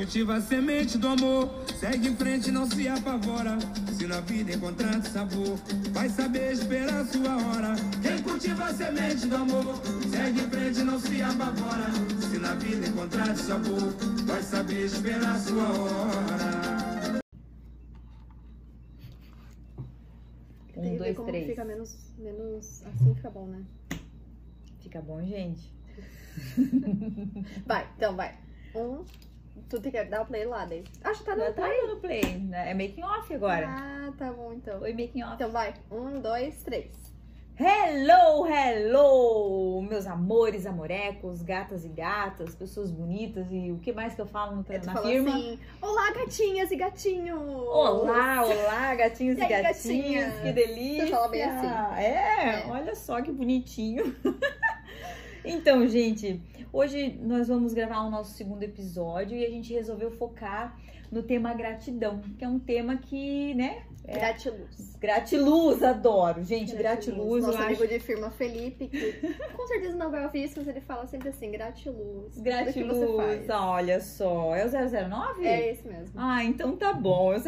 Cultiva a semente do amor, segue em frente, não se apavora. Se na vida encontrar sabor, vai saber esperar a sua hora. Quem cultiva a semente do amor, segue em frente, não se apavora. Se na vida encontrar sabor, vai saber esperar a sua hora. Um, dois, como três. fica menos, menos assim fica bom, né? Fica bom, gente? Vai, então vai. Um. Tu tem que dar o play lá, daí. Acho que tá no tá play. no play. né? É making off agora. Ah, tá bom então. Oi, making off. Então vai. Um, dois, três. Hello, hello, meus amores, amorecos, gatas e gatas, pessoas bonitas e o que mais que eu falo no, tu na firma? assim: Olá, gatinhas e gatinhos! Olá, olá, gatinhos e, E aí, gatinhas, gatinhas? que delícia! Você fala bem assim. É, É. olha só que bonitinho. então, gente, hoje nós vamos gravar o nosso segundo episódio e a gente resolveu focar no tema gratidão, que é um tema que, né, é- Gratiluz. gratiluz, adoro. Gente, gratiluz, eu Nosso acho amigo de firma Felipe, que com certeza não vai ouvir isso, mas ele fala sempre assim: gratiluz. Gratiluz, olha só. É o 009? É esse mesmo. Ah, então tá bom. É o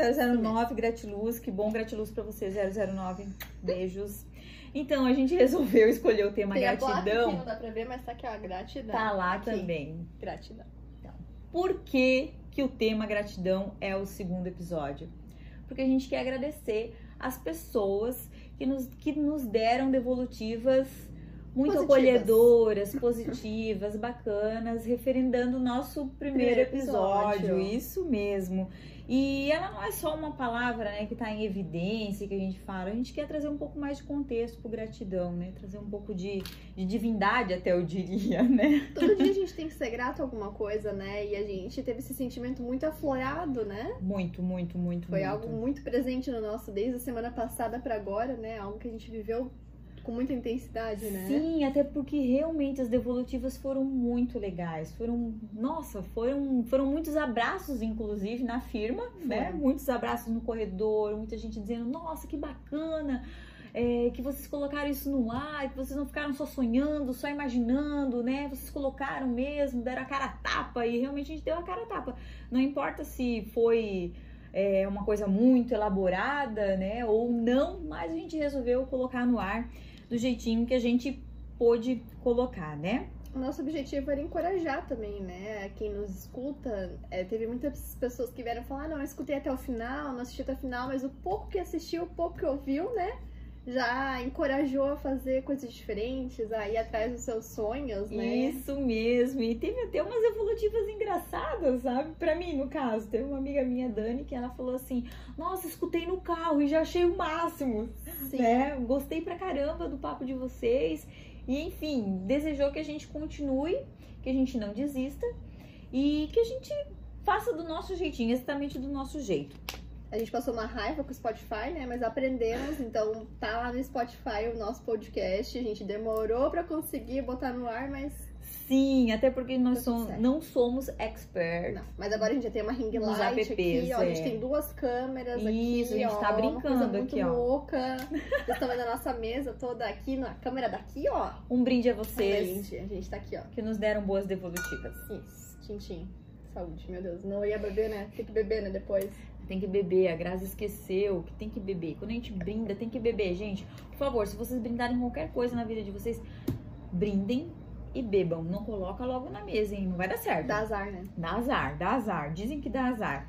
009, gratiluz. Que bom gratiluz pra você, 009. Beijos. Então, a gente resolveu escolher o tema Tem a gratidão. não dá pra ver, mas tá aqui, ó, gratidão. Tá lá Aqui, também. Gratidão. Por que, que o tema gratidão é o segundo episódio? Porque a gente quer agradecer as pessoas que nos, que nos deram devolutivas muito Positivas. acolhedoras, positivas, bacanas, referendando o nosso primeiro Primeiro episódio. episódio. Isso mesmo. E ela não é só uma palavra né, que está em evidência, que a gente fala. A gente quer trazer um pouco mais de contexto pro gratidão, né? Trazer um pouco de, de divindade, até eu diria, né? Todo dia a gente tem que ser grato a alguma coisa, né? E a gente teve esse sentimento muito aflorado, né? Muito, muito, muito, Foi muito. algo muito presente no nosso, desde a semana passada pra agora, né? Algo que a gente viveu com muita intensidade, né? Sim, até porque realmente as devolutivas foram muito legais. Foram, nossa, foram, foram muitos abraços, inclusive, na firma, né? Foram. Muitos abraços no corredor, muita gente dizendo, nossa, que bacana. é, que vocês colocaram isso no ar, que vocês não ficaram só sonhando, só imaginando, né? Vocês colocaram mesmo, deram a cara a tapa e realmente a gente deu a cara a tapa. Não importa se foi é, uma coisa muito elaborada, né? Ou não, mas a gente resolveu colocar no ar do jeitinho que a gente pôde colocar, né? O nosso objetivo era encorajar também, né? Quem nos escuta. É, teve muitas pessoas que vieram falar: "Ah, não, eu escutei até o final, não assisti até o final, mas o pouco que assistiu, o pouco que ouviu, né? Já encorajou a fazer coisas diferentes, a ir atrás dos seus sonhos, né? Isso mesmo. E teve até umas evolutivas engraçadas, sabe? Pra mim, no caso, teve uma amiga minha, Dani, que ela falou assim: Nossa, escutei no carro e já achei o máximo. Sim. né? Gostei pra caramba do papo de vocês. E enfim, desejou que a gente continue, que a gente não desista e que a gente faça do nosso jeitinho, exatamente do nosso jeito. A gente passou uma raiva com o Spotify, né? Mas aprendemos, então tá lá no Spotify o nosso podcast. A gente demorou pra conseguir botar no ar, mas Sim, até porque nós somos, não somos experts. não. Mas agora a gente já tem uma ring Nos light apps, aqui, ó. A gente é. tem duas câmeras aqui, Isso, a gente ó, tá brincando muito aqui, ó. louca. Vocês estão vendo a nossa mesa toda aqui, na câmera daqui, ó. Um brinde a vocês Gente, a gente tá aqui, ó. que nos deram boas devolutivas. Isso, tintim. Saúde, meu Deus. Não ia beber, né? Tem que beber, né? Depois. Tem que beber, a Grazi esqueceu que tem que beber. Quando a gente brinda, tem que beber, gente. Por favor, se vocês brindarem qualquer coisa na vida de vocês, brindem e bebam. Não coloca logo na mesa, hein? Não vai dar certo. Dá azar, né? Dá azar, dá azar. Dizem que dá azar.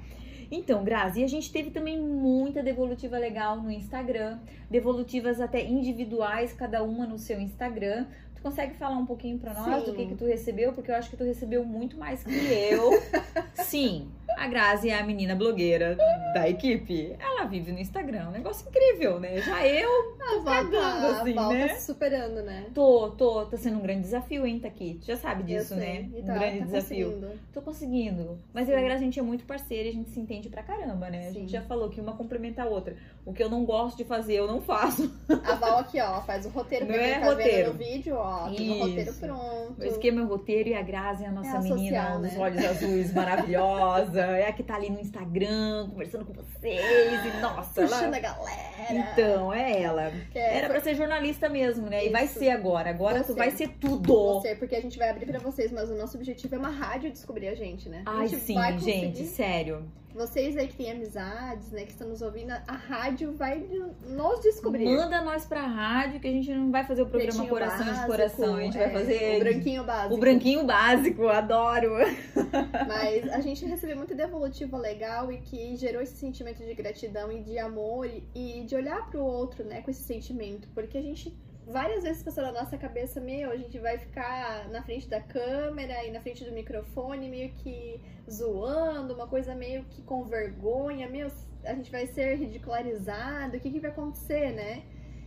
Então, Grazi, e a gente teve também muita devolutiva legal no Instagram, devolutivas até individuais, cada uma no seu Instagram. Tu consegue falar um pouquinho pra nós Sim. do que que tu recebeu? Porque eu acho que tu recebeu muito mais que eu. Sim, a Grazi é a menina blogueira da equipe. Ela vive no Instagram, um negócio incrível, né? Já eu A Val cagando, assim, a né? tá superando, né? tô, tô, tá sendo um grande desafio, hein, Taki? Tu já sabe disso, né? E Um tá, grande tá desafio. conseguindo. Tô conseguindo. Mas eu e a Grazi, a gente é muito parceira e a gente se entende pra caramba, né? A Sim. gente já falou que uma complementa a outra. O que eu não gosto de fazer, eu não faço. A Val aqui, ó, faz o roteiro pra é tá roteiro. no vídeo, ó. Tem o roteiro pronto. Eu esquema meu roteiro e a Grazi é a nossa É a menina social, dos né? olhos azuis maravilhosa. É a que tá ali no Instagram conversando com vocês e nossa, Puxando ela... a galera. Então, é ela. É- Era pra ser jornalista mesmo, né? E vai Isso. ser agora. Agora tu vai ser tudo. Você, porque a gente vai abrir pra vocês, mas o nosso objetivo é uma rádio descobrir a gente, né? A Ai, gente sim, gente, sério. Vocês aí que têm amizades, né, que estão nos ouvindo, a rádio vai nos descobrir. Manda nós pra rádio que a gente não vai fazer o programa Pretinho Coração de Básico, Coração. A gente vai é, fazer o branquinho básico. o branquinho básico. Adoro. Mas a gente recebeu muita devolutiva legal e que gerou esse sentimento de gratidão e de amor e, e de olhar pro outro, né, com esse sentimento. Porque a gente várias vezes passou na nossa cabeça, meu, a gente vai ficar na frente da câmera e na frente do microfone, meio que zoando, uma coisa meio que com vergonha, meu, a gente vai ser ridicularizado, o que, que vai acontecer, né?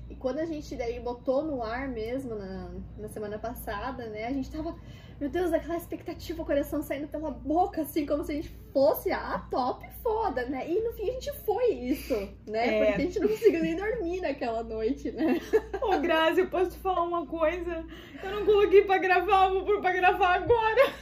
E quando a gente daí botou no ar mesmo na, na semana passada, né, a gente tava meu Deus, aquela expectativa, o coração saindo pela boca, assim, como se a gente fosse a top foda, né? E no fim a gente foi isso, né? É. Porque a gente não conseguiu nem dormir naquela noite, né? Ô, Grazi, eu posso te falar uma coisa? Eu não coloquei pra gravar, vou pôr pra gravar agora.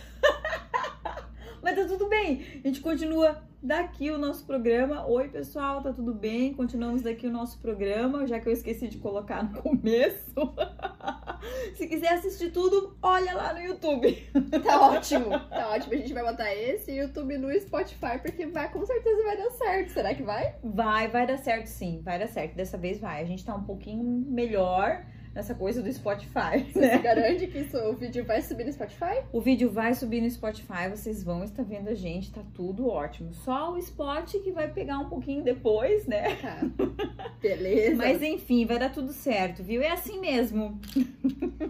Mas tá tudo bem. A gente continua daqui o nosso programa. Oi, pessoal, tá tudo bem? Continuamos daqui o nosso programa, já que eu esqueci de colocar no começo. Se quiser assistir tudo, olha lá no YouTube. Tá ótimo, tá ótimo. A gente vai botar esse YouTube no Spotify, porque vai, com certeza vai dar certo. Será que vai? Vai, vai dar certo sim, vai dar certo. Dessa vez vai. A gente tá um pouquinho melhor nessa coisa do Spotify, Você né? garante que isso, o vídeo vai subir no Spotify? O vídeo vai subir no Spotify, vocês vão estar vendo a gente, tá tudo ótimo. Só o spot que vai pegar um pouquinho depois, né? Tá. Beleza. Mas enfim, vai dar tudo certo, viu? É assim mesmo.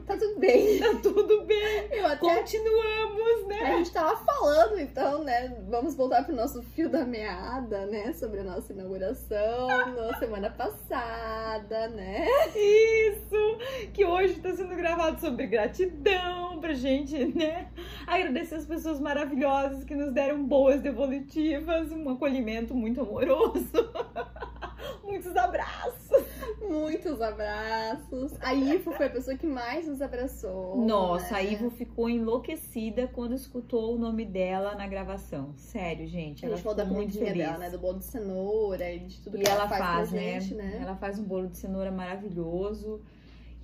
tá tudo bem. Tá tudo bem. Eu até Continuamos, né? A gente tava falando, então, né? Vamos voltar pro nosso fio da meada, né? Sobre a nossa inauguração na semana passada, né? Isso! Que hoje tá sendo gravado sobre gratidão pra gente, né? Agradecer as pessoas maravilhosas que nos deram boas devolutivas, um acolhimento muito amoroso. Muitos abraços. Muitos abraços. A Ifo foi a pessoa que mais nos abraçou. Nossa, né? a Ivo ficou enlouquecida quando escutou o nome dela na gravação. Sério, gente. A Ela gente falou da muito feliz. dela, né? Do bolo de cenoura e de tudo E que ela faz, faz, pra né? gente, né? Ela faz um bolo de cenoura maravilhoso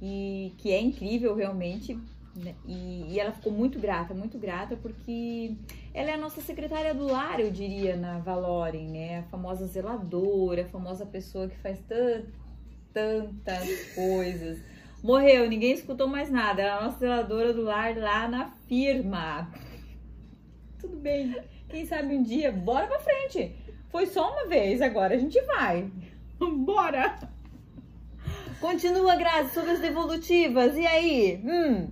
e que é incrível realmente. né? E, e ela ficou muito grata, muito grata, porque ela é a nossa secretária do lar, eu diria, na Valorem, né? A famosa zeladora, a famosa pessoa que faz tan- tantas coisas. Morreu, ninguém escutou mais nada. Ela é a nossa zeladora do lar lá na firma. Tudo bem. Quem sabe um dia, bora pra frente. Foi só uma vez, agora a gente vai. Bora! Continua, Grazi, sobre as devolutivas. E aí? Hum.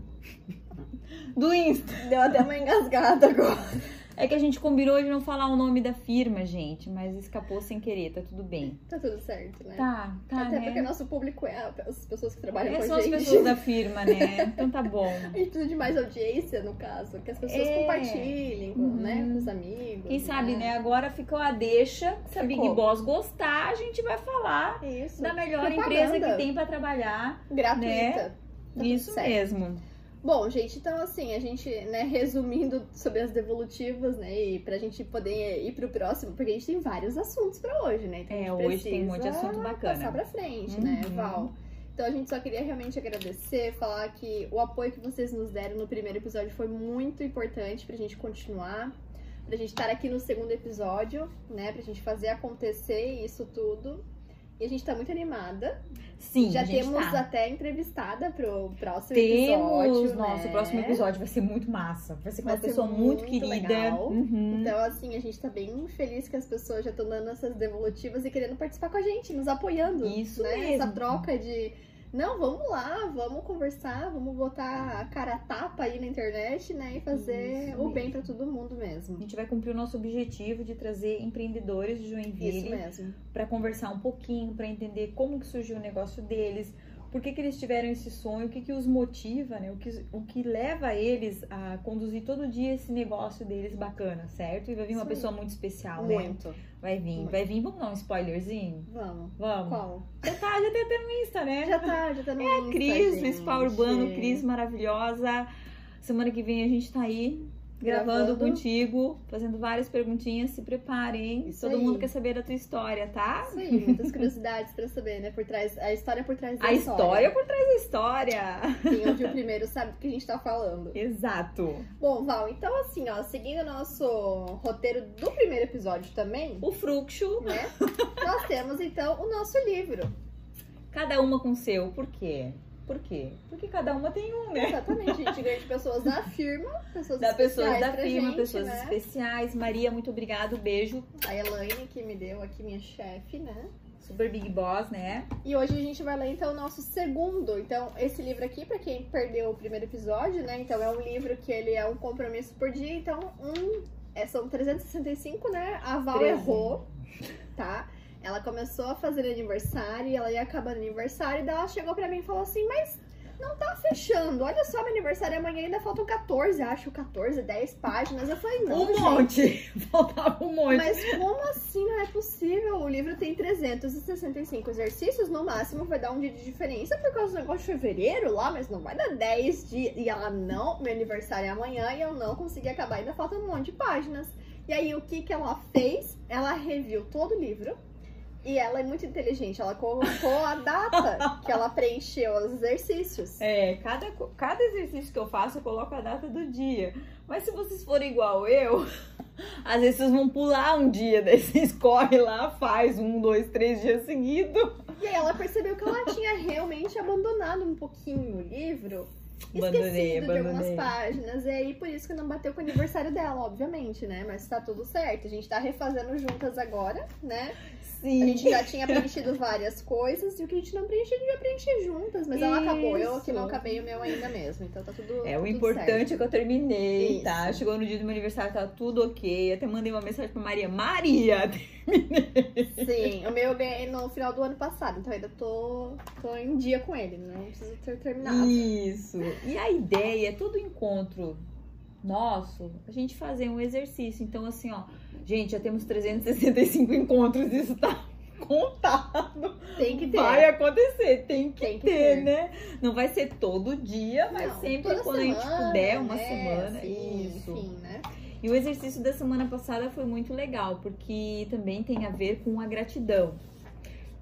Do Insta. Deu até uma engasgada agora. É que a gente combinou de não falar o nome da firma, gente, mas escapou sem querer, tá tudo bem. Tá tudo certo, né? Tá, tá, Até né? porque nosso público é as pessoas que trabalham É, com são a as gente. pessoas da firma, né? Então tá bom. A gente precisa de mais audiência, no caso. Que as pessoas É. compartilhem, com, Uhum. né? Com os amigos. Quem sabe, né? Agora ficou a deixa. Se a Big. Boss gostar, a gente vai falar Isso. da melhor Propaganda. empresa que tem pra trabalhar. Gratuita. né? Tá Isso certo. mesmo. Bom, gente, então assim, a gente, né, resumindo sobre as devolutivas, né, e pra gente poder ir pro próximo, porque a gente tem vários assuntos pra hoje, né? Então É, hoje tem um monte de assunto bacana. Passar pra frente, né, Uhum. Val? Então a gente só queria realmente agradecer, falar que o apoio que vocês nos deram no primeiro episódio foi muito importante pra gente continuar, pra gente estar aqui no segundo episódio, né, pra gente fazer acontecer isso tudo. E a gente tá muito animada. Sim, Já temos tá. até entrevistada pro próximo Temos, episódio. nosso né? próximo episódio vai ser muito massa. Vai ser com Vai uma ser pessoa muito, muito querida. legal. Uhum. Então, assim, a gente tá bem feliz que as pessoas já estão dando essas devolutivas e querendo participar com a gente, nos apoiando. Isso né? mesmo. Essa troca de. Não, vamos lá, vamos conversar, vamos botar a cara a tapa aí na internet, né? E fazer Isso o bem pra todo mundo A mesmo. gente vai cumprir o nosso objetivo de trazer empreendedores de Joinville mesmo. para conversar um pouquinho, para entender como que surgiu o negócio deles, por que, que eles tiveram esse sonho, o que, que os motiva, né? O que, o que leva eles a conduzir todo dia esse negócio deles bacana, certo? E vai vir uma Isso pessoa muito especial, né? Muito. Vai vir, Muito. vai vir. Vamos dar um spoilerzinho? Vamos. Vamos. Qual? Já tá, já tem até no Insta, né? Já tá, já tá no É a Insta, Cris, do gente. Spa Urbano, Cris maravilhosa. Semana que vem a gente tá aí gravando, Gravando. contigo, fazendo várias perguntinhas. Se preparem. Todo aí. mundo quer saber da tua história, tá? Isso aí, muitas curiosidades pra saber, né? Por trás, a história por trás da A história por trás da história. Quem ouviu primeiro sabe do que a gente tá falando. Exato. Bom, Val, então assim, ó, seguindo o nosso roteiro do primeiro episódio também, O Fruxo, né? nós temos então o nosso livro. cada uma com seu. Por quê? Por quê? Porque cada uma tem um, né? Exatamente, a gente ganha de pessoas da firma, pessoas Da pessoas da firma, gente, pessoas né? especiais. Maria, muito obrigado. Beijo. A Elaine que me deu aqui, minha chefe, né? Super Big Boss, né? E hoje a gente vai ler então o nosso segundo. Então, esse livro aqui, pra quem perdeu o primeiro episódio, né? Então, é um livro que ele é um compromisso por dia. Então, um, é, são 365, né? A Val Treze. errou, tá? Ela começou a fazer aniversário e ela ia acabar no aniversário. E daí ela chegou pra mim e falou assim: Mas não tá fechando. Olha só, meu aniversário é amanhã ainda faltam 14, acho, 14, 10 páginas. Eu falei: Não, Um gente. monte. Faltava um monte. Mas como assim não é possível? O livro tem 365 exercícios, no máximo vai dar um dia de diferença por causa do negócio de fevereiro lá, mas não vai dar 10 dias. E ela não, meu aniversário é amanhã e eu não consegui acabar, ainda falta um monte de páginas. E aí o que que ela fez? Ela reviu todo o livro. E ela é muito inteligente, ela colocou a data que ela preencheu os exercícios. É, cada, cada exercício que eu faço, eu coloco a data do dia. Mas se vocês forem igual eu, às vezes vocês vão pular um dia, daí vocês correm lá, faz um, dois, três dias seguidos. E aí ela percebeu que ela tinha realmente abandonado um pouquinho o livro. Abandonei, esquecido de algumas abandonei. páginas. E aí, por isso que não bateu com o aniversário dela, obviamente, né? Mas tá tudo certo. A gente tá refazendo juntas agora, né? A Sim. gente já tinha preenchido várias coisas e o que a gente não preencheu, a gente vai preencher juntas. Mas ela acabou. Eu que não Isso. acabei o meu ainda mesmo. Então tá tudo. É, o tudo importante é que eu terminei, Isso. tá? Chegou no dia do meu aniversário, tá tudo ok. Até mandei uma mensagem pra Maria. Maria! Certo. Sim, o meu eu ganhei no final do ano passado. Então ainda tô, tô em dia com ele. Não preciso ter terminado. Isso. E a ideia é todo encontro nosso, a gente fazer um exercício. Então, assim, ó, gente, já temos 365 encontros, isso tá contado. Tem que ter. Vai acontecer, tem que, Tem que ter, ter. né? Não vai ser todo dia, mas Não, sempre quando a gente semana, puder, uma né? semana. Sim, isso. Enfim, né? E o exercício da semana passada foi muito legal, porque também tem a ver com a gratidão.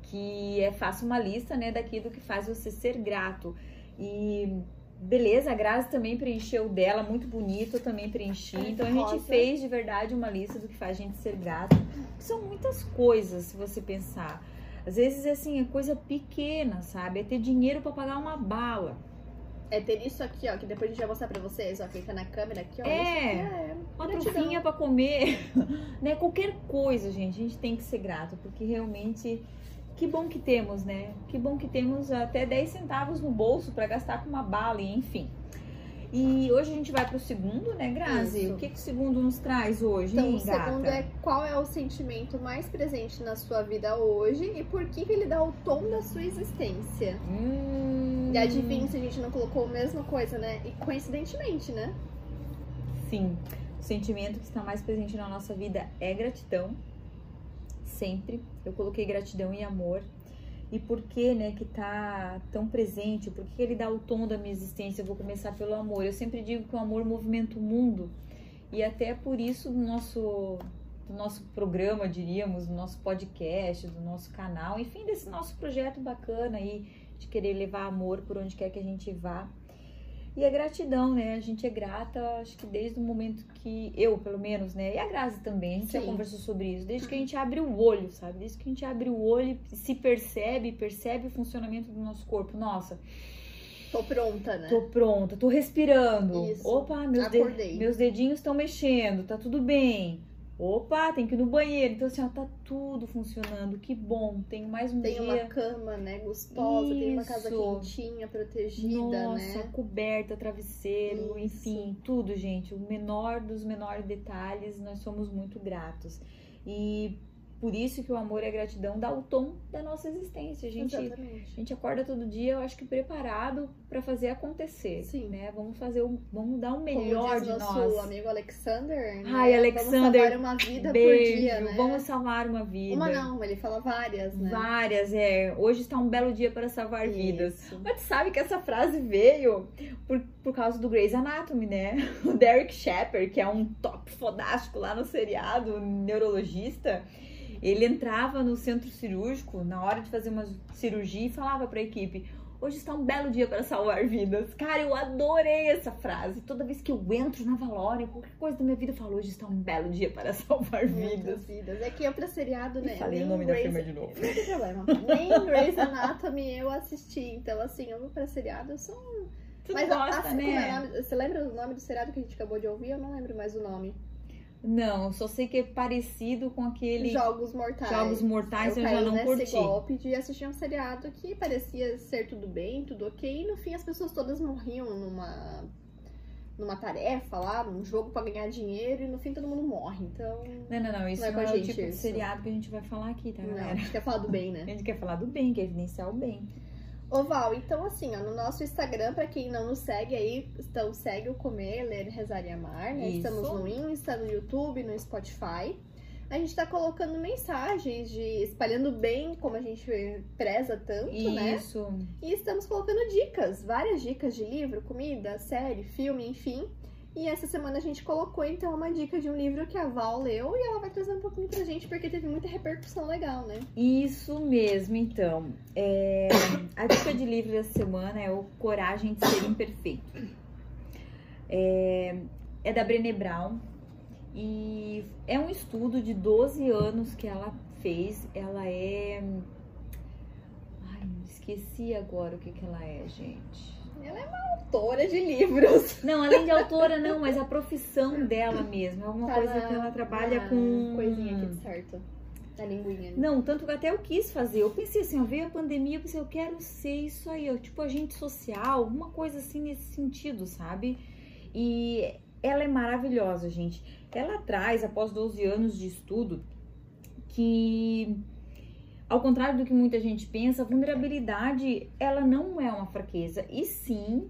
Que é faça uma lista, né, daquilo que faz você ser grato. E beleza, a Grazi também preencheu dela, muito bonito, eu também preenchi. Então a gente fez de verdade uma lista do que faz a gente ser grato. São muitas coisas, se você pensar. Às vezes, assim, é coisa pequena, sabe? É ter dinheiro para pagar uma bala. É ter isso aqui, ó, que depois a gente vai mostrar pra vocês, ó, quem tá na câmera aqui, ó. É. É Uma trufinha pra comer, né? Qualquer coisa, gente, a gente tem que ser grato, porque realmente que bom que temos, né? Que bom que temos até 10 centavos no bolso pra gastar com uma bala, e enfim. E hoje a gente vai pro segundo, né, Grazi? Isso. O que, que o segundo nos traz hoje, Então, hein, o segundo gata? é qual é o sentimento mais presente na sua vida hoje e por que, que ele dá o tom da sua existência. Hum, E adivinha se a gente não colocou a mesma coisa, né? E coincidentemente, né? Sim, o sentimento que está mais presente na nossa vida é gratidão. Sempre. Eu coloquei gratidão e amor. E por que, né, que tá tão presente? Por que ele dá o tom da minha existência? Eu vou começar pelo amor. Eu sempre digo que o amor movimenta o mundo. E até por isso do nosso do nosso programa, diríamos, do nosso podcast, do nosso canal, enfim, desse nosso projeto bacana aí de querer levar amor por onde quer que a gente vá. E a gratidão, né? A gente é grata, acho que desde o momento que eu, pelo menos, né? E a Grazi também, a gente já Sim. conversou sobre isso. Desde que a gente abre o olho, sabe? Desde que a gente abre o olho e se percebe, percebe o funcionamento do nosso corpo. Nossa, Tô pronta, né? tô pronta, tô respirando. Isso. Opa, meus, de- meus dedinhos estão mexendo, tá tudo bem. Opa, tem que ir no banheiro. Então, assim, ó, tá tudo funcionando. Que bom. Tenho mais um Tem dia. uma cama, né, gostosa, tem uma casa Isso. quentinha, protegida, Nossa, né? coberta, travesseiro, Isso. enfim, tudo, gente. O menor dos menores detalhes, nós somos muito gratos. E por isso que o amor e a gratidão dá o tom da nossa existência. A gente, a Exatamente. gente acorda todo dia, eu acho que preparado para fazer acontecer. Sim. Né? Vamos fazer o, vamos dar o Como melhor diz de nosso nós. amigo Alexander. né? Ai, Alexander, Vamos salvar uma vida Beijo, por dia, né? vamos salvar uma vida. Uma não, ele fala várias, né? Várias, é. Hoje está um belo dia para salvar vidas. Isso. Mas tu sabe que essa frase veio por, por causa do Grey's Anatomy, né? O Derek Shepard, que é um top fodástico lá no seriado, um neurologista, ele entrava no centro cirúrgico na hora de fazer uma cirurgia e falava para a equipe: Hoje está um belo dia para salvar vidas. Cara, eu adorei essa frase. Toda vez que eu entro na Valória, qualquer coisa da minha vida, eu falo: Hoje está um belo dia para salvar vidas. Vidas. É que eu pra seriado, né? E falei o nem nome da firma de novo. Não tem problema. Nem Grey's Anatomy eu assisti. Então, assim, eu vou pra seriado, eu sou um Tu Mas não gosta, assim, como é né? o nome- você lembra do nome do seriado que a gente acabou de ouvir? Eu não lembro mais o nome. Não, só sei que é parecido com aquele Jogos Mortais. Jogos Mortais, eu eu, já não nesse curti. golpe de assistir um seriado que parecia ser tudo bem, tudo ok, e no fim as pessoas todas morriam numa numa tarefa lá, num jogo pra ganhar dinheiro, e no fim todo mundo morre. Então, Não, não, não. Isso Não é não com é, a o tipo de isso. seriado que a gente vai falar aqui, tá, não, a gente quer falar do bem, A né? gente quer falar do bem, quer evidenciar o bem. Ô Val, então assim, ó, no nosso Instagram, pra quem não nos segue aí, então segue o Comer, Ler, Rezar e Amar, né? Isso. Estamos no Insta, no YouTube, no Spotify. A gente tá colocando mensagens de espalhando bem, como a gente preza tanto, né? Isso. E estamos colocando dicas, várias dicas de livro, comida, série, filme, enfim. E essa semana a gente colocou então uma dica de um livro que a Val leu e ela vai trazer um pouquinho pra gente porque teve muita repercussão legal, né? Isso mesmo, então. É, a dica de livro dessa semana é o Coragem de Ser Imperfeito. É, é da Brené Brown e é um estudo de 12 anos que ela fez. Ela é. Ai, esqueci agora o que, que ela é, gente. Ela é uma autora de livros. Não, além de autora, não, mas a profissão dela mesmo. É uma Tá coisa na- que ela trabalha com. Coisinha aqui de certo. Na linguinha. Não, tanto que até eu quis fazer. Eu pensei assim, ó, veio a pandemia, eu pensei, eu quero ser isso aí, ó, tipo agente social, alguma coisa assim nesse sentido, sabe? E ela é maravilhosa, gente. Ela traz, após 12 anos de estudo, que ao contrário do que muita gente pensa, a vulnerabilidade, ela não é uma fraqueza, e sim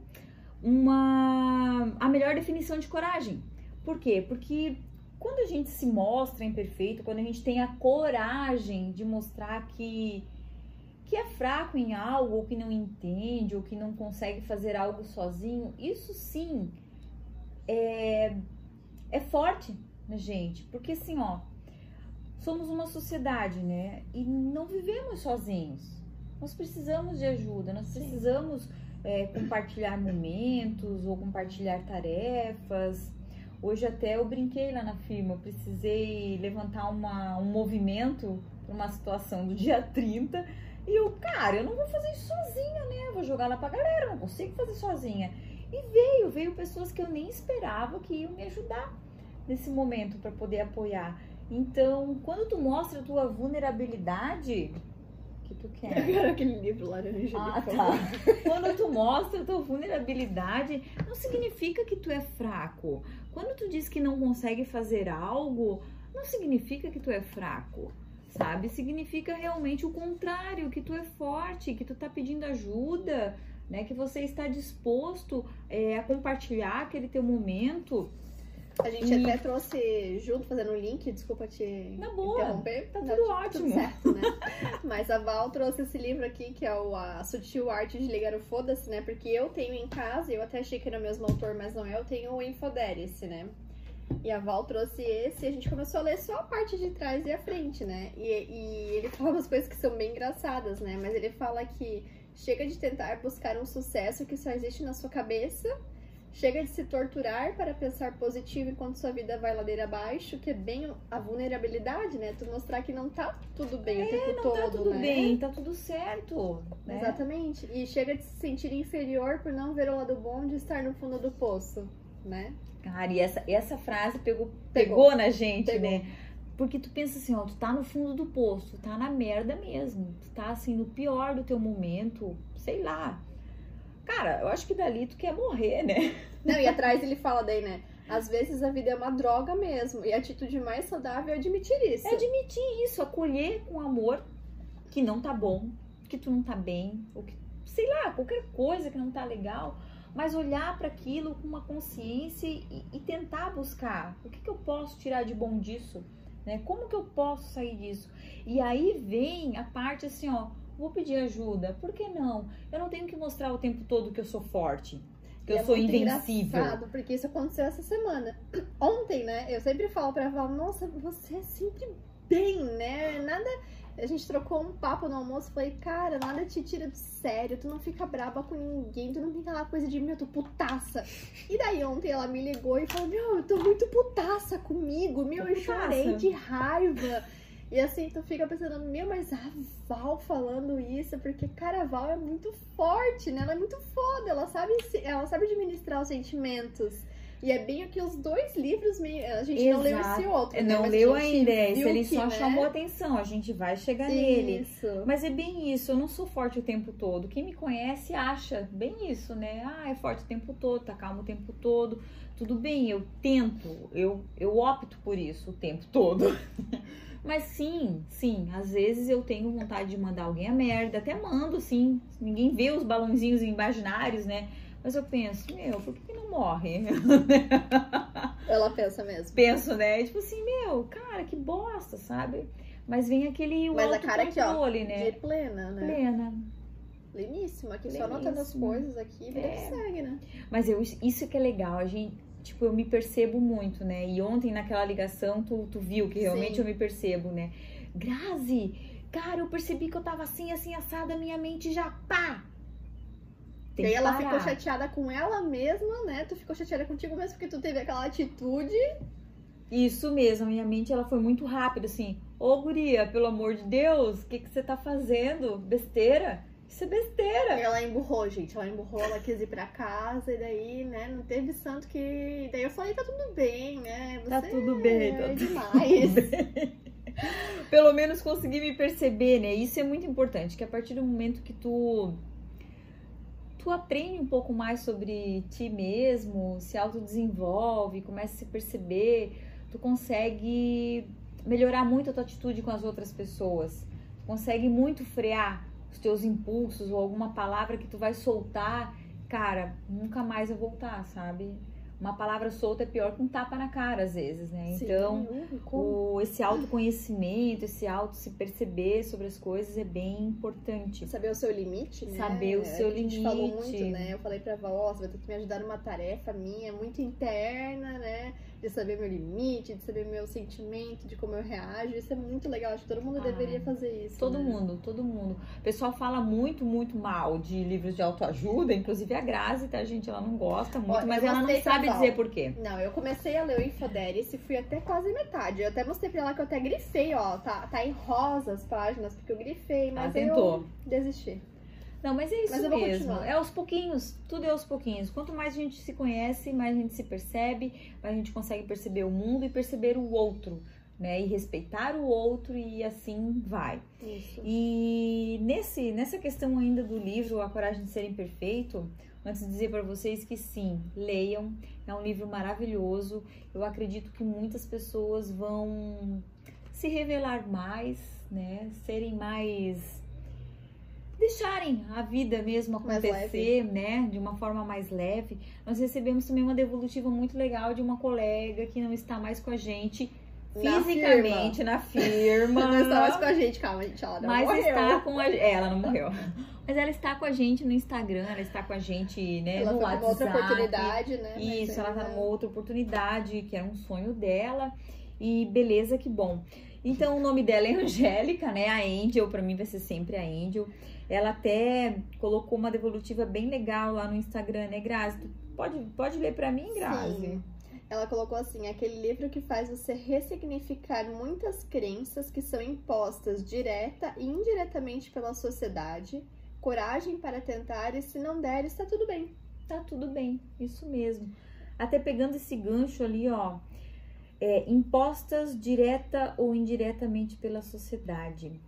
uma a melhor definição de coragem. Por quê? Porque quando a gente se mostra imperfeito, quando a gente tem a coragem de mostrar que que é fraco em algo, ou que não entende, ou que não consegue fazer algo sozinho, isso sim é, é forte na gente. Porque assim, ó, somos uma sociedade, né? E não vivemos sozinhos. Nós precisamos de ajuda, nós precisamos é, compartilhar momentos ou compartilhar tarefas. Hoje até eu brinquei lá na firma, eu precisei levantar uma, um movimento para uma situação do dia 30 e eu, cara, eu não vou fazer isso sozinha, né? Eu vou jogar lá pra galera, não consigo fazer sozinha. E veio, veio pessoas que eu nem esperava que iam me ajudar nesse momento para poder apoiar. Então, quando tu mostra a tua vulnerabilidade, que tu quer? Eu quero aquele livro laranja. Ah, tá. Quando tu mostra a tua vulnerabilidade, não significa que tu é fraco. Quando tu diz que não consegue fazer algo, não significa que tu é fraco, sabe? Significa realmente o contrário, que tu é forte, que tu tá pedindo ajuda, né? Que você está disposto é, a compartilhar aquele teu momento. A gente E- até trouxe junto, fazendo um link, desculpa te Na boa, interromper. tá tudo ótimo. certo, né? Mas a Val trouxe esse livro aqui, que é o A Sutil Arte de Ligar o Foda-se, né? Porque eu tenho em casa, eu até achei que era o mesmo autor, mas não é, eu tenho o Infoderice, né? E a Val trouxe esse e a gente começou a ler só a parte de trás e a frente, né? E, e ele fala umas coisas que são bem engraçadas, né? Mas ele fala que chega de tentar buscar um sucesso que só existe na sua cabeça Chega de se torturar para pensar positivo enquanto sua vida vai ladeira abaixo, que é bem a vulnerabilidade, né? Tu mostrar que não tá tudo bem o tempo Não todo, tá tudo né? bem, tá tudo certo. Né? Exatamente. E chega de se sentir inferior por não ver o lado bom de estar no fundo do poço, né? Cara, e essa, essa frase pegou, Pegou. pegou na gente, Pegou. né? Porque tu pensa assim, ó, tu tá no fundo do poço, tu tá na merda mesmo, tu tá assim no pior do teu momento, sei lá. Cara, eu acho que dali tu quer morrer, né? Não, e atrás ele fala daí, né? Às vezes a vida é uma droga mesmo. E a atitude mais saudável é admitir isso. É admitir isso, acolher com amor que não tá bom, que tu não tá bem, ou que, sei lá, qualquer coisa que não tá legal, mas olhar para aquilo com uma consciência e, e, tentar buscar o que, que eu posso tirar de bom disso, né? Como que eu posso sair disso? E aí vem a parte assim, ó, vou pedir ajuda, por que não? Eu não tenho que mostrar o tempo todo que eu sou forte que eu é sou invencível. Engraçado, porque isso aconteceu essa semana. Ontem, né? Eu sempre falo pra Val, nossa, você é sempre bem, né? Nada. A gente trocou um papo no almoço, falei, cara, nada te tira do sério, tu não fica braba com ninguém, tu não tem aquela coisa de, meu, tu putaça. E daí ontem ela me ligou e falou, meu, eu tô muito putaça comigo, meu, eu chorei de raiva. E assim, tu fica pensando, meu, mas a Val falando isso, porque, cara, a Val é muito forte, né? Ela é muito foda, ela sabe, ela sabe administrar os sentimentos. E é bem o que os dois livros, a gente Exato. não leu esse outro. Né? Não Mas leu ainda, esse ele que, só né? chamou atenção, a gente vai chegar Isso. nele. Mas é bem isso, eu não sou forte o tempo todo. Quem me conhece acha bem isso, né? Ah, é forte o tempo todo, tá calmo o tempo todo. Tudo bem, eu tento, eu, eu opto por isso o tempo todo. Mas sim, sim, às vezes eu tenho vontade de mandar alguém a merda, até mando, sim. Ninguém vê os balãozinhos imaginários, né? Mas eu penso, meu, por que, que não morre? Ela pensa mesmo. Penso, né? Tipo assim, meu, cara, que bosta, sabe? Mas vem aquele Mas a cara aqui, ó, né? de plena, né? Plena. Pleníssima, aqui só anotando as coisas aqui, vida É. que segue, né? Mas eu, isso que é legal, a gente, tipo, eu me percebo muito, né? E ontem naquela ligação tu, tu viu que realmente Sim. eu me percebo, né? Grazi, cara, eu percebi que eu tava assim, assim, assada, minha mente já pá! E Tem aí que ela parar. ficou chateada com ela mesma, né? Tu ficou chateada contigo mesmo porque tu teve aquela atitude. Isso mesmo, a minha mente ela foi muito rápida, assim. Ô, guria, pelo amor de Deus, o que, que você tá fazendo? Besteira? Isso é besteira. E ela emburrou, gente. Ela emburrou, ela quis ir pra casa e daí, né? Não teve santo que. Daí eu falei, tá tudo bem, né? Você Tá tudo bem, tá é tudo demais. Pelo menos consegui me perceber, né? Isso é muito importante, que a partir do momento que tu tu aprende um pouco mais sobre ti mesmo, se autodesenvolve, começa a se perceber, tu consegue melhorar muito a tua atitude com as outras pessoas. Tu consegue muito frear os teus impulsos ou alguma palavra que tu vai soltar, cara, nunca mais vai voltar, sabe? Uma palavra solta é pior que um tapa na cara às vezes, né? Então, Sim, como? o, esse autoconhecimento, esse auto se perceber sobre as coisas é bem importante. Saber o seu limite, né? Saber o É, seu que A gente falou limite. muito, né? Eu falei pra Val, ó, você vai ter que me ajudar numa tarefa minha, muito interna, né? De saber meu limite, de saber meu sentimento, de como eu reajo. Isso é muito legal. Acho que todo mundo Ah, deveria fazer isso. Todo né? mundo, todo mundo. O pessoal fala muito, muito mal de livros de autoajuda, inclusive a Grazi, tá, gente? Ela não gosta muito, Olha, mas ela não sabe dizer por quê. Não, eu comecei a ler o Infoderis e fui até quase metade. Eu até mostrei pra ela que eu até grifei, ó. Tá, tá em rosa as páginas, porque eu grifei, Ela mas tentou. eu desisti. Não, mas é isso Mas eu vou mesmo. É aos pouquinhos, tudo é aos pouquinhos. Quanto mais a gente se conhece, mais a gente se percebe, mais a gente consegue perceber o mundo e perceber o outro, né? E respeitar o outro e assim vai. Isso. E nesse, nessa questão ainda do livro A Coragem de Ser Imperfeito, antes de dizer para vocês que sim, leiam, é um livro maravilhoso. Eu acredito que muitas pessoas vão se revelar mais, né? Serem mais deixarem a vida mesmo acontecer, né, de uma forma mais leve. Nós recebemos também uma devolutiva muito legal de uma colega que não está mais com a gente Na fisicamente na firma. Não está mais com a gente, calma, gente. Ela não Mas morreu. está com a é, ela não morreu. Mas ela está com a gente no Instagram, ela está com a gente, né, Ela no uma WhatsApp. outra oportunidade, né? Isso, ela tá ainda- numa outra oportunidade, que era um sonho dela. E beleza, que bom. Então o nome dela é Angélica, né? A Angel, pra mim vai ser sempre a Angel. Ela até colocou uma devolutiva bem legal lá no Instagram, né, Grazi? Tu Pode, pode ler pra mim, Grazi? Sim. Ela colocou assim: aquele livro que faz você ressignificar muitas crenças que são impostas direta e indiretamente pela sociedade. Coragem para tentar e se não der, está tudo bem. Tá tudo bem, isso mesmo. Até pegando esse gancho ali, ó. é, impostas direta ou indiretamente pela sociedade.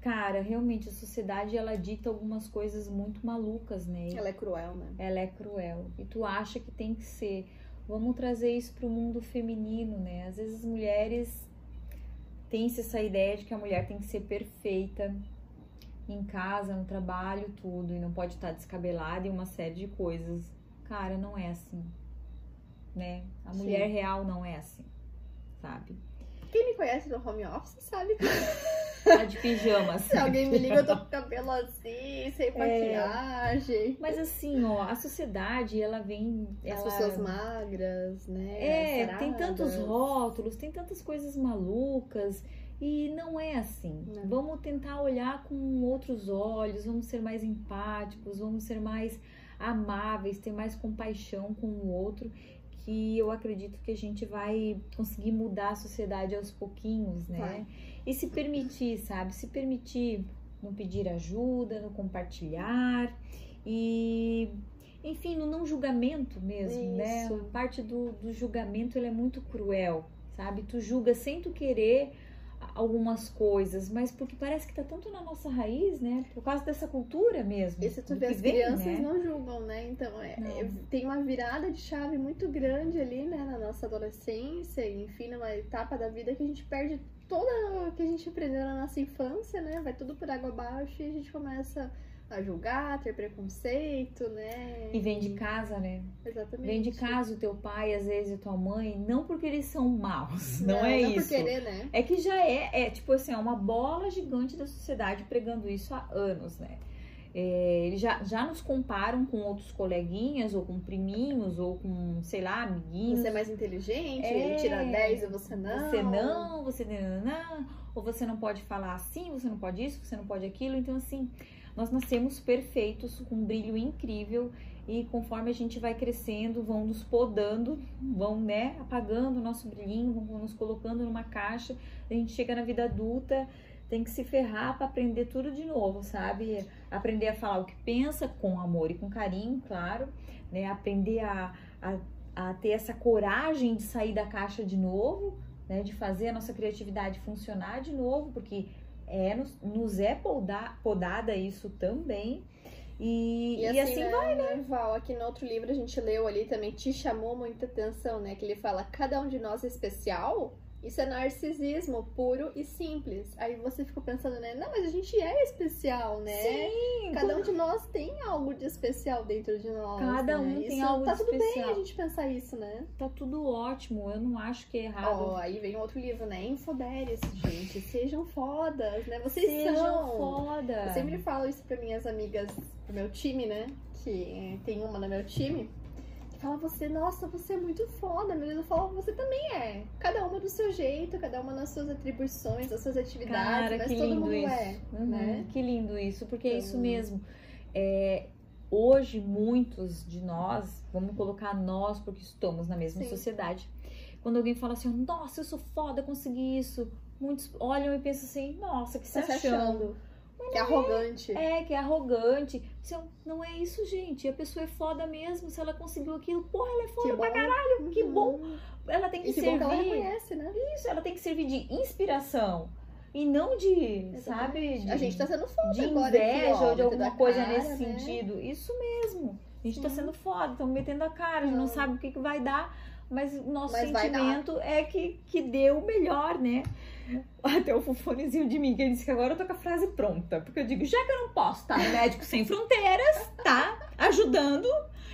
Cara, realmente a sociedade ela dita algumas coisas muito malucas, né? Ela é cruel, né? Ela é cruel. E tu acha que tem que ser vamos trazer isso para o mundo feminino, né? Às vezes as mulheres têm essa ideia de que a mulher tem que ser perfeita em casa, no trabalho, tudo, e não pode estar descabelada e uma série de coisas. Cara, não é assim, né? A mulher Sim. real não é assim, sabe? Quem me conhece no home office sabe que Tá de pijama, assim. se alguém me liga, eu tô com o cabelo assim, sem maquiagem. Mas assim, ó, a sociedade, ela vem. As ela... pessoas magras, né? É, saradas. tem tantos rótulos, tem tantas coisas malucas e não é assim. Não. Vamos tentar olhar com outros olhos, vamos ser mais empáticos, vamos ser mais amáveis, ter mais compaixão com o outro, que eu acredito que a gente vai conseguir mudar a sociedade aos pouquinhos, né? Vai. E se permitir, sabe? Se permitir não pedir ajuda, não compartilhar e enfim, no não julgamento mesmo, né? Isso. A parte do, do julgamento ele é muito cruel, sabe? Tu julga sem tu querer algumas coisas, mas porque parece que tá tanto na nossa raiz, né? Por causa dessa cultura mesmo. E se tu vê as vem, crianças né? não julgam, né? Então é, é- tem uma virada de chave muito grande ali, né, na nossa adolescência, enfim, numa etapa da vida que a gente perde toda o que a gente aprendeu na nossa infância, né? Vai tudo por água abaixo e a gente começa a julgar, ter preconceito, né? E vem de casa, né? Exatamente. Vem de casa o teu pai, às vezes, e tua mãe, não porque eles são maus, não, é não isso. por querer, né? É que já é, é tipo assim, é uma bola gigante da sociedade pregando isso há anos, né? É, eles já, já nos comparam com outros coleguinhas, ou com priminhos, ou com, sei lá, amiguinhos. Você é mais inteligente, É. tira 10 e você não. Você não, você não, ou você não pode falar assim, você não pode isso, você não pode aquilo. Então, assim, nós nascemos perfeitos, com um brilho incrível, e conforme a gente vai crescendo, vão nos podando, vão, né, apagando o nosso brilhinho, vão nos colocando numa caixa. A gente chega na vida adulta, tem que se ferrar para aprender tudo de novo, sabe? Aprender a falar o que pensa, com amor e com carinho, claro, né? Aprender a, a, a ter essa coragem de sair da caixa de novo, né, de fazer a nossa criatividade funcionar de novo, porque é, nos, nos é poda, podada isso também. E, E e assim, assim, né, né, Val, aqui no outro livro a gente leu ali também, te chamou muita atenção, né? Que ele fala, cada um de nós é especial. Isso é narcisismo puro e simples. Aí você ficou pensando, né? Não, mas a gente é especial, né? sim, Cada um de nós tem algo de especial dentro de nós. Cada né? um tem Isso- algo tá de tudo bem especial. a gente pensar isso, né? tá tudo ótimo. Eu não acho que é errado. Ó, aí vem outro livro, né? Infoderes, gente. Sejam fodas, né? Vocês Sejam são. foda. Eu sempre falo isso pra minhas amigas do meu time, né? Que tem uma no meu time. Fala você, nossa, você é muito foda, meu Deus. Eu falo, você também é. Cada uma do seu jeito, cada uma nas suas atribuições, nas suas atividades, Cara, mas que todo lindo mundo isso. é, Uhum, né? Que lindo isso, porque é isso Então- mesmo. É, hoje, muitos de nós, vamos colocar nós, porque estamos na mesma Sim. sociedade. Quando alguém fala assim, nossa, eu sou foda, consegui isso. Muitos olham e pensam assim, nossa, que Tá se achando. achando. Que é arrogante. É, que é arrogante. Isso não é isso, gente. A pessoa é foda mesmo. Se ela conseguiu aquilo, porra, ela é foda pra caralho. Que Uhum. bom. Ela tem que, E bom que ela servir. reconhece, né? Isso, ela tem que servir de inspiração. E não de, sabe, de, A gente tá sendo foda de agora aqui, inveja ó, ou de alguma coisa cara, nesse né? sentido. Isso mesmo. A gente tá Sim. sendo foda, estamos metendo a cara, a gente não Não. sabe o que, que vai dar, mas o nosso Mas sentimento é que, que deu o melhor, né? Até o fofonezinho de mim, que ele disse que agora eu tô com a frase pronta. Porque eu digo, já que eu não posso estar no Médicos Sem Fronteiras, tá? Ajudando,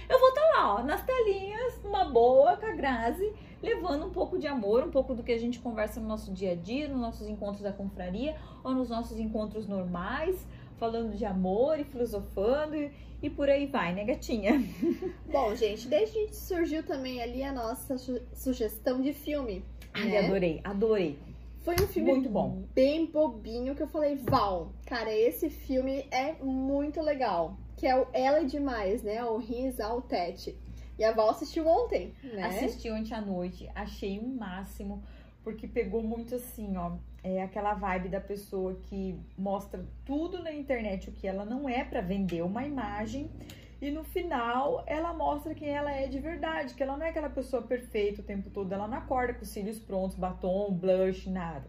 eu vou estar lá, ó, nas telinhas, numa boa, com a Grazi, levando um pouco de amor, um pouco do que a gente conversa no nosso dia a dia, nos nossos encontros da confraria, ou nos nossos encontros normais, falando de amor e filosofando e, e por aí vai, né, gatinha? Bom, gente, desde que surgiu também ali a nossa su- sugestão de filme. Ai, né? adorei, adorei. Foi um filme Muito bom. bem bobinho que eu falei, Val, cara, esse filme é muito legal. Que é o Ela é Demais, né? O Riz Tete. E a Val assistiu ontem, né? Assisti ontem à noite, achei o máximo, porque pegou muito assim, ó, é aquela vibe da pessoa que mostra tudo na internet o que ela não é pra vender uma imagem. E no final, ela mostra quem ela é de verdade, que ela não é aquela pessoa perfeita o tempo todo, ela não acorda com os cílios prontos, batom, blush, nada.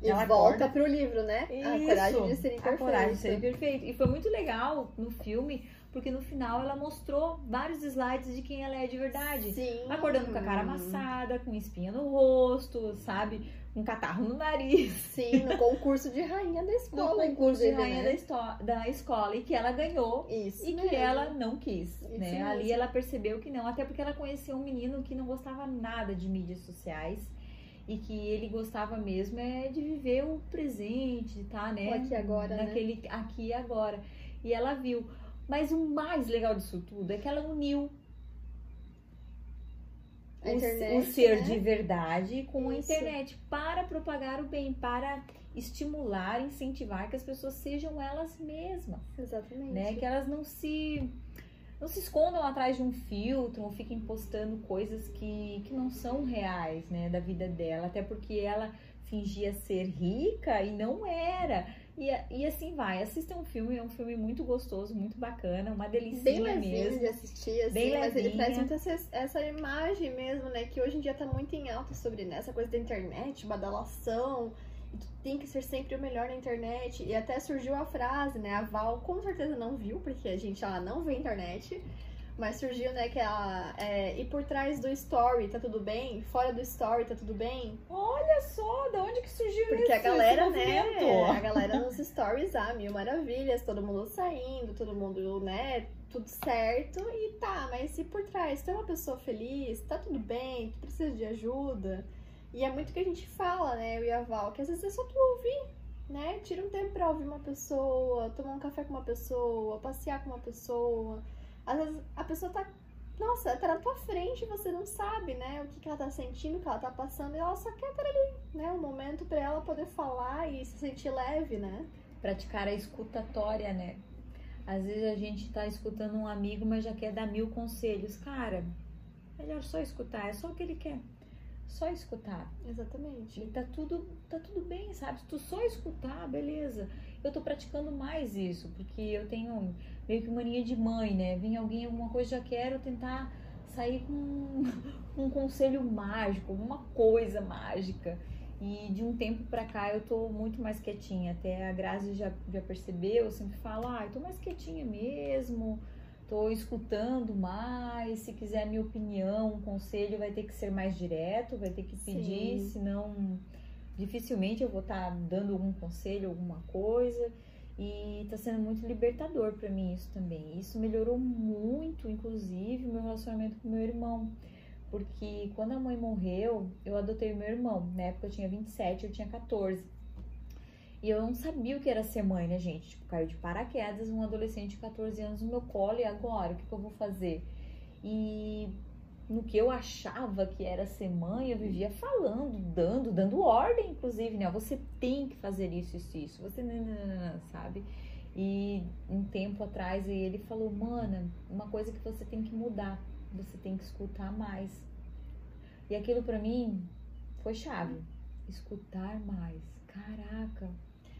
E ela volta acorda- pro livro, né? A Isso, coragem de ser A coragem de ser imperfeito. perfeito. E foi muito legal no filme porque no final ela mostrou vários slides de quem ela é de verdade. Sim. Acordando com a cara amassada, com espinha no rosto, sabe? Um catarro no nariz. Sim, no concurso de rainha da No escola, concurso de rainha né? da, da escola e que ela ganhou Isso e mesmo. que ela não quis, Isso né? mesmo. Ali ela percebeu que não, até porque ela conheceu um menino que não gostava nada de mídias sociais e que ele gostava mesmo é de viver o presente, estar, né? O aqui agora, né? Naquele aqui e agora. E ela viu. Mas o mais legal disso tudo é que ela uniu A o- internet, o ser né? de verdade com a Isso. internet para propagar o bem, para estimular, incentivar que as pessoas sejam elas mesmas Exatamente. né? Que elas não se não se escondam atrás de um filtro ou fiquem postando coisas que, que não são reais, né, da vida dela, até porque ela fingia ser rica e não era. E, e assim vai. Assista um filme, é um filme muito gostoso, muito bacana, uma delícia Bem levinho mesmo. de assistir, assim, Bem mas ele traz muito essa, essa imagem mesmo, né? Que hoje em dia tá muito em alta sobre né, essa coisa da internet, badalação, e tu tem que ser sempre o melhor na internet. E até surgiu a frase, né? A Val com certeza não viu, porque a gente ela não vê internet. Mas surgiu, né, que ela. É, e por trás do story tá tudo bem? Fora do story tá tudo bem? Olha só, da onde que surgiu Porque isso? a galera, né? movimento? A galera nos stories, ah, mil maravilhas, todo mundo saindo, todo mundo, né? Tudo certo. E tá, mas e por trás? Tu é uma pessoa feliz? Tá tudo bem? Tu precisa de ajuda? E é muito que a gente fala, né? Eu e a Val, que às vezes é só tu ouvir, né? Tira um tempo pra ouvir uma pessoa, tomar um café com uma pessoa, passear com uma pessoa. Às vezes a pessoa tá. Nossa, tá na tua frente e você não sabe, né? O que, que ela tá sentindo, o que ela tá passando, e ela só quer estar ali, né? Um momento pra ela poder falar e se sentir leve, né? praticar a escutatória, né? Às vezes a gente tá escutando um amigo, mas já quer dar mil conselhos. Cara, melhor só escutar, é só o que ele quer. Só escutar. Exatamente. E tá tudo, tá tudo bem, sabe? Se tu só escutar, beleza. Eu tô praticando mais isso, porque eu tenho meio que mania de mãe, né? Vem alguém, alguma coisa, já quero tentar sair com um conselho mágico, alguma coisa mágica. E de um tempo pra cá eu tô muito mais quietinha. Até a Grazi já, já percebeu, eu sempre falo, ah, eu tô mais quietinha mesmo, tô escutando mais. Se quiser minha opinião, um conselho, vai ter que ser mais direto, vai ter que pedir, Sim. senão dificilmente eu vou estar dando algum conselho, alguma coisa. E tá sendo muito libertador pra mim isso também. Isso melhorou muito, inclusive, o meu relacionamento com meu irmão. Porque quando a mãe morreu, eu adotei o meu irmão. Na época eu tinha 27, eu tinha 14. E eu não sabia o que era ser mãe, né, gente? Tipo, caiu de paraquedas um adolescente de 14 anos no meu colo e agora? O que, que eu vou fazer? E no que eu achava que era ser mãe, eu vivia falando, dando, dando ordem, inclusive, né? Você tem que fazer isso, isso, isso. Você não, não, não, sabe? E um tempo atrás ele falou, mana, uma coisa que você tem que mudar, você tem que escutar mais. E aquilo pra mim foi chave. Escutar mais. Caraca.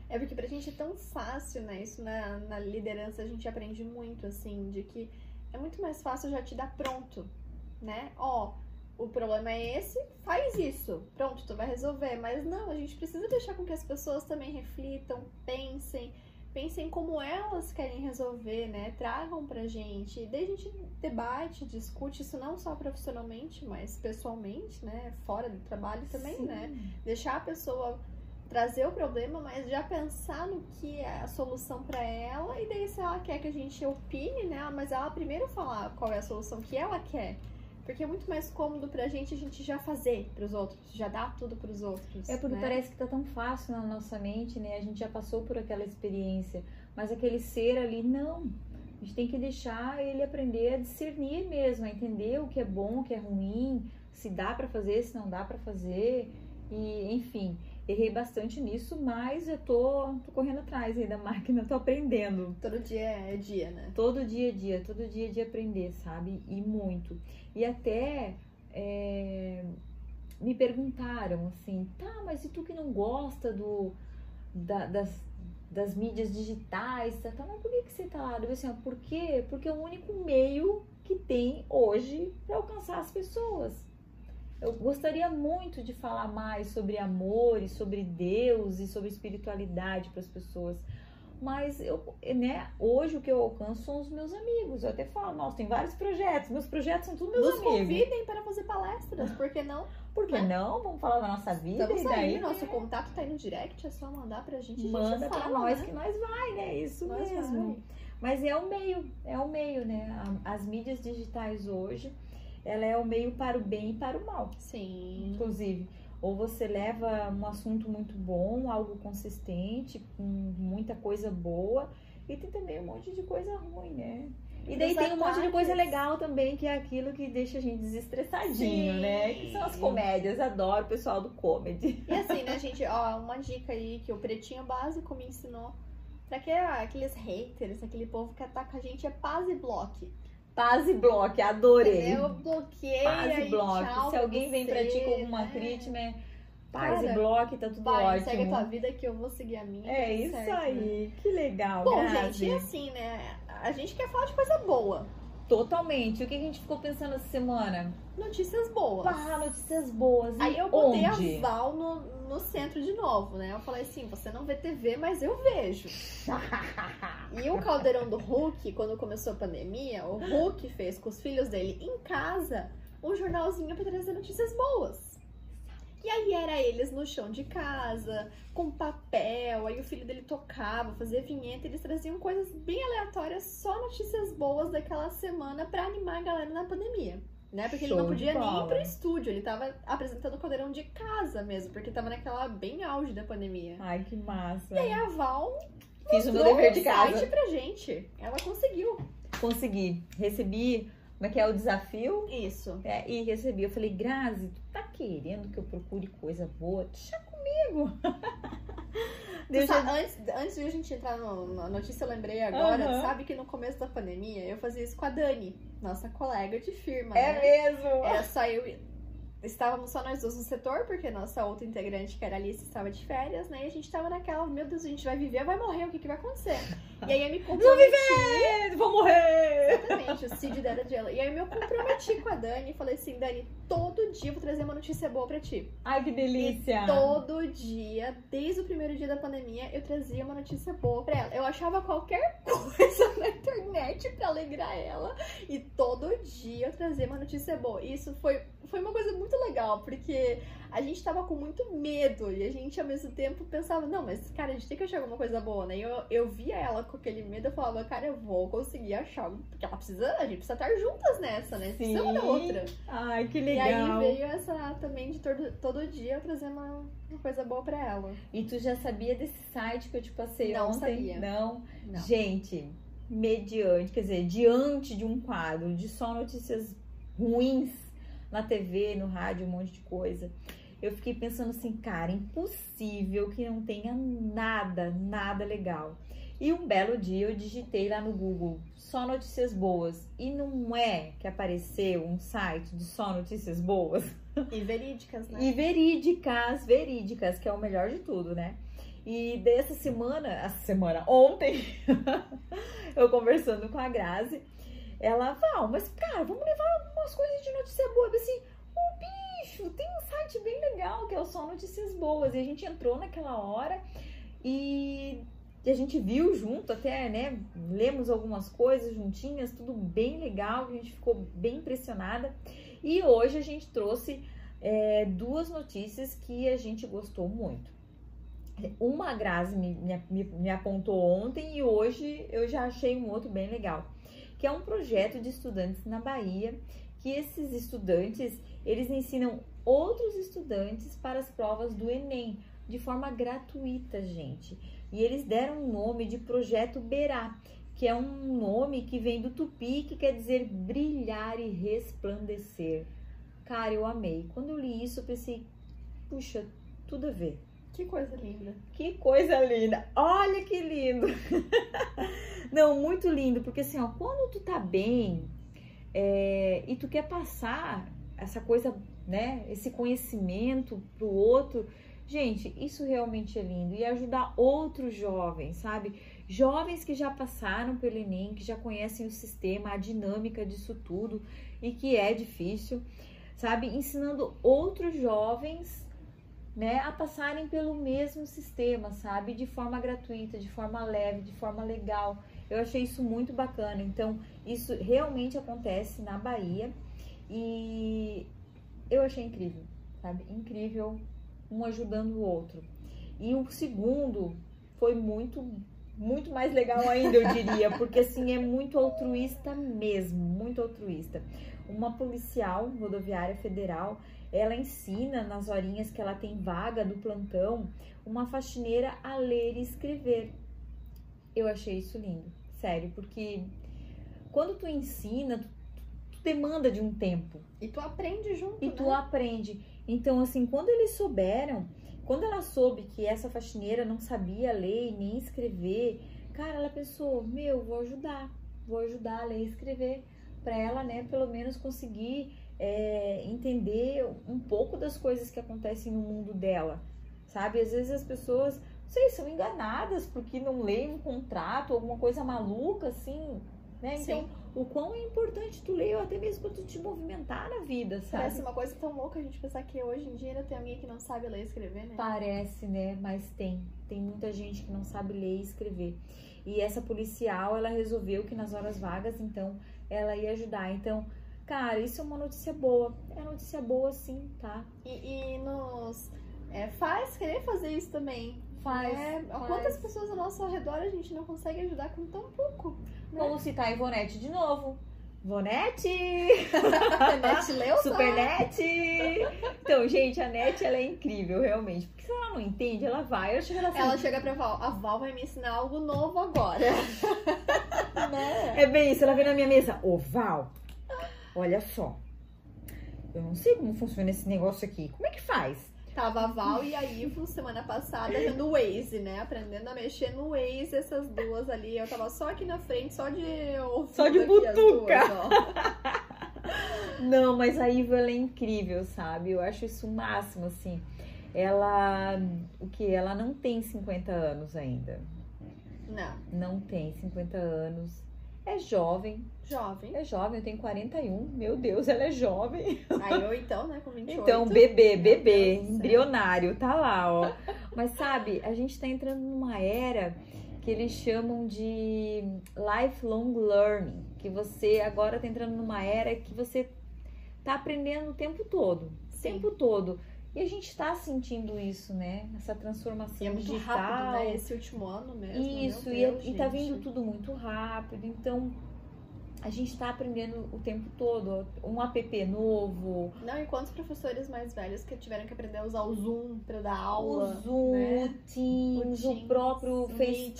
É porque pra gente é tão fácil, né? Isso na, na liderança a gente aprende muito, assim, de que é muito mais fácil já te dar pronto, né? Ó, o problema é esse, faz isso. Pronto, tu vai resolver. Mas não, a gente precisa deixar com que as pessoas também reflitam, pensem, pensem como elas querem resolver, né? Tragam pra gente. E daí a gente debate, discute isso não só profissionalmente, mas pessoalmente, né? Fora do trabalho também, Sim. né? Deixar a pessoa trazer o problema, mas já pensar no que é a solução pra ela e daí se ela quer que a gente opine, né? Mas ela primeiro falar qual é a solução que ela quer. Porque é muito mais cômodo pra gente a gente já fazer pros outros, já dar tudo pros outros. É porque né? parece que tá tão fácil na nossa mente, né? A gente já passou por aquela experiência. Mas aquele ser ali, não. A gente tem que deixar ele aprender a discernir mesmo, a entender o que é bom, o que é ruim, se dá pra fazer, se não dá pra fazer. E, enfim, errei bastante nisso, mas eu tô, tô correndo atrás aí da máquina, tô aprendendo. Todo dia é dia, né? Todo dia a dia, todo dia de aprender, sabe? E muito. E até é, me perguntaram assim, tá, mas e tu que não gosta do, da- das, das mídias digitais, tá, tá, mas por que, que você tá lá? Eu falei assim, ó, por quê? Porque é o único meio que tem hoje para alcançar as pessoas. Eu gostaria muito de falar mais sobre amor e sobre Deus e sobre espiritualidade para as pessoas. Mas eu, né, hoje o que eu alcanço são os meus amigos. Eu até falo, nossa, tem vários projetos. Meus projetos são todos meus Nos amigos. convidem para fazer palestras, por que não? Por que não? Vamos falar da nossa vida Estamos e daí aí, nosso contato tá aí no direct, é só mandar pra gente. a gente manda fala, nós né? que nós vai, né? Isso Nós mesmo. vai. Mas é o meio, é o meio, né? As mídias digitais hoje, ela é o meio para o bem e para o mal, Sim. inclusive. Ou você leva um assunto muito bom, algo consistente, com muita coisa boa, e tem também um monte de coisa ruim, né? E daí tem um monte de coisa legal também, que é aquilo que deixa a gente desestressadinho, Sim. né? Que são as comédias, adoro o pessoal do comedy. E assim, né, gente, ó, uma dica aí que o Pretinho Básico me ensinou. Pra que aqueles haters, aquele povo que ataca a gente é paz e bloque. Paz e bloco, adorei. Eu bloqueei Paz e e tchau Se alguém vem pra ti com alguma né? crítica, é paz Cara, e bloco, tá tudo Vai, ótimo. segue a tua vida que eu vou seguir a minha. É tá isso certo, né? aí, que legal. Bom, Grazi. gente, e assim, né? A gente quer falar de coisa boa. Totalmente. O que a gente ficou pensando essa semana? Notícias boas. Pá, notícias boas. E Aí eu botei onde? a Val no, no centro de novo, né? Eu falei assim, você não vê TV, mas eu vejo. E o caldeirão do Hulk, quando começou a pandemia, o Hulk fez com os filhos dele em casa um jornalzinho pra trazer notícias boas. E aí era eles no chão de casa, com papel, aí o filho dele tocava, fazia vinheta, eles traziam coisas bem aleatórias, só notícias boas daquela semana pra animar a galera na pandemia. Né? Porque ele Show não de podia nem ir pro estúdio, ele tava apresentando o caldeirão de casa mesmo, porque tava naquela bem auge da pandemia. Ai, que massa. E aí a Val Fiz o meu dever de casa. site pra gente. Ela conseguiu. Consegui. Recebi, como é que é o desafio? Isso. É, e recebi. Eu falei, Grazi, tu tá querendo que eu procure coisa boa? Deixa comigo. Deixa sabe, antes, antes de a gente entrar no- na notícia, eu lembrei agora, Aham. sabe que no começo da pandemia eu fazia isso com a Dani, nossa colega de firma, É né? mesmo. Eu. e- Estávamos só nós dois no setor, porque nossa outra integrante, que era a Alice, estava de férias, né? E a gente tava naquela, meu Deus, a gente vai viver ou vai morrer? O que, que vai acontecer? E aí eu me comprometi. É, vou morrer. Exatamente, o Cid da Era de Gelo. E aí eu me comprometi com a Dani e falei assim, Dani, todo dia eu vou trazer uma notícia boa pra ti. Ai, que delícia. Todo dia, desde o primeiro dia da pandemia, eu trazia uma notícia boa pra ela. Eu achava qualquer coisa na internet pra alegrar ela. E todo dia eu trazia uma notícia boa. E isso foi, foi uma coisa muito legal, porque a gente tava com muito medo. E a gente, ao mesmo tempo, pensava, não, mas, cara, a gente tem que achar alguma coisa boa, né? E eu, eu via ela com aquele medo, eu falava, cara, eu vou conseguir achar. Porque ela precisa, a gente precisa estar juntas nessa, né? Precisa da Sim. outra. Ai, que E legal. aí veio essa também de todo, todo dia trazer uma, uma coisa boa pra ela. E tu já sabia desse site que eu te passei Não ontem? sabia. Não? Não. Gente, mediante, quer dizer, diante de um quadro de só notícias ruins na TV, no rádio, um monte de coisa. Eu fiquei pensando assim, cara, impossível que não tenha nada, nada legal. E um belo dia eu digitei lá no Google só notícias boas. E não é que apareceu um site de só notícias boas? E verídicas, né? E verídicas, verídicas, que é o melhor de tudo, né? E dessa semana, essa semana, ontem, eu conversando com a Grazi, ela, Val, mas cara, vamos levar umas coisas de notícia boa. Assim, ô bicho, tem um site bem legal que é o Só Notícias Boas. E a gente entrou naquela hora e a gente viu junto até, né? Lemos algumas coisas juntinhas, tudo bem legal, a gente ficou bem impressionada. E hoje a gente trouxe é, duas notícias que a gente gostou muito. Uma Grazi me, me, me apontou ontem e hoje eu já achei um outro bem legal, que é um projeto de estudantes na Bahia, que esses estudantes, eles ensinam outros estudantes para as provas do Enem, de forma gratuita, gente. E eles deram o nome de Projeto Berá, que é um nome que vem do tupi, que quer dizer brilhar e resplandecer. Cara, eu amei. Quando eu li isso, eu pensei, puxa, tudo a ver. Que coisa linda. Que coisa linda! Olha que lindo! Não, muito lindo, porque assim, ó, quando tu tá bem é, e tu quer passar essa coisa, né, esse conhecimento pro outro, gente, isso realmente é lindo. E ajudar outros jovens, sabe? Jovens que já passaram pelo Enem, que já conhecem o sistema, a dinâmica disso tudo e que é difícil, sabe? Ensinando outros jovens né, a passarem pelo mesmo sistema, sabe? De forma gratuita, de forma leve, de forma legal. Eu achei isso muito bacana. Então, isso realmente acontece na Bahia e eu achei incrível, sabe? Incrível, um ajudando o outro. E o segundo foi muito, muito mais legal ainda, eu diria, porque assim é muito altruísta mesmo, muito altruísta. Uma policial rodoviária federal ela ensina nas horinhas que ela tem vaga do plantão uma faxineira a ler e escrever. Eu achei isso lindo, sério, porque quando tu ensina, tu, tu demanda de um tempo. E tu aprende junto, E né? tu aprende. Então, assim, quando eles souberam, quando ela soube que essa faxineira não sabia ler e nem escrever, cara, ela pensou: meu, vou ajudar, vou ajudar a ler e escrever para ela, né, pelo menos conseguir é, entender um pouco das coisas que acontecem no mundo dela, sabe? Às vezes as pessoas, não sei, são enganadas porque não leem um contrato, alguma coisa maluca, assim, né? Então, Sim. o quão é importante tu ler, ou até mesmo pra tu te movimentar na vida, sabe? Parece uma coisa tão louca a gente pensar que hoje em dia ainda tem alguém que não sabe ler e escrever, né? Parece, né? Mas tem. Tem muita gente que não sabe ler e escrever. E essa policial, ela resolveu que nas horas vagas, então, ela ia ajudar. Então, cara, isso é uma notícia boa. É notícia boa, sim, tá? E, e nos é, faz querer fazer isso também. Faz. É, faz. Quantas pessoas ao nosso redor a gente não consegue ajudar com tão pouco? né? Vamos citar a Ivonete de novo. Ivonete! A net leu só? Supernet! Então, gente, a Net, ela é incrível, realmente. Porque se ela não entende, ela vai. Eu chego assim, Ela chega pra Val, a Val vai me ensinar algo novo agora. né? É bem isso, ela vem na minha mesa. Ô, Val, olha só. Eu não sei como funciona esse negócio aqui. Como é que faz? Tava a Val e a Ivo semana passada vendo o Waze, né? Aprendendo a mexer no Waze, essas duas ali. Eu tava só aqui na frente, só de ouvido Só de butuca. duas. Não, mas a Iva, ela é incrível, sabe? Eu acho isso o máximo, assim. Ela, o que? Ela não tem 50 anos ainda. Não, Não tem 50 anos. É jovem, jovem. é jovem, eu tenho 41. Meu Deus, ela é jovem. Aí eu então, né, com 28. Então, bebê, bebê, Deus embrionário, tá lá, ó. Mas sabe, a gente tá entrando numa era que eles chamam de lifelong learning, que você agora tá entrando numa era que você tá aprendendo o tempo todo, o tempo todo. E a gente tá sentindo isso, né? Essa transformação E é muito digital. rápido, né? Esse último ano mesmo. Isso, meu e, Deus, e tá gente. vindo tudo muito rápido, então a gente tá aprendendo o tempo todo. Um app novo, Não, e quantos professores mais velhos que tiveram que aprender a usar o Zoom pra dar aula? o Zoom, né? o, Teams, O o Teams, próprio o FaceTime,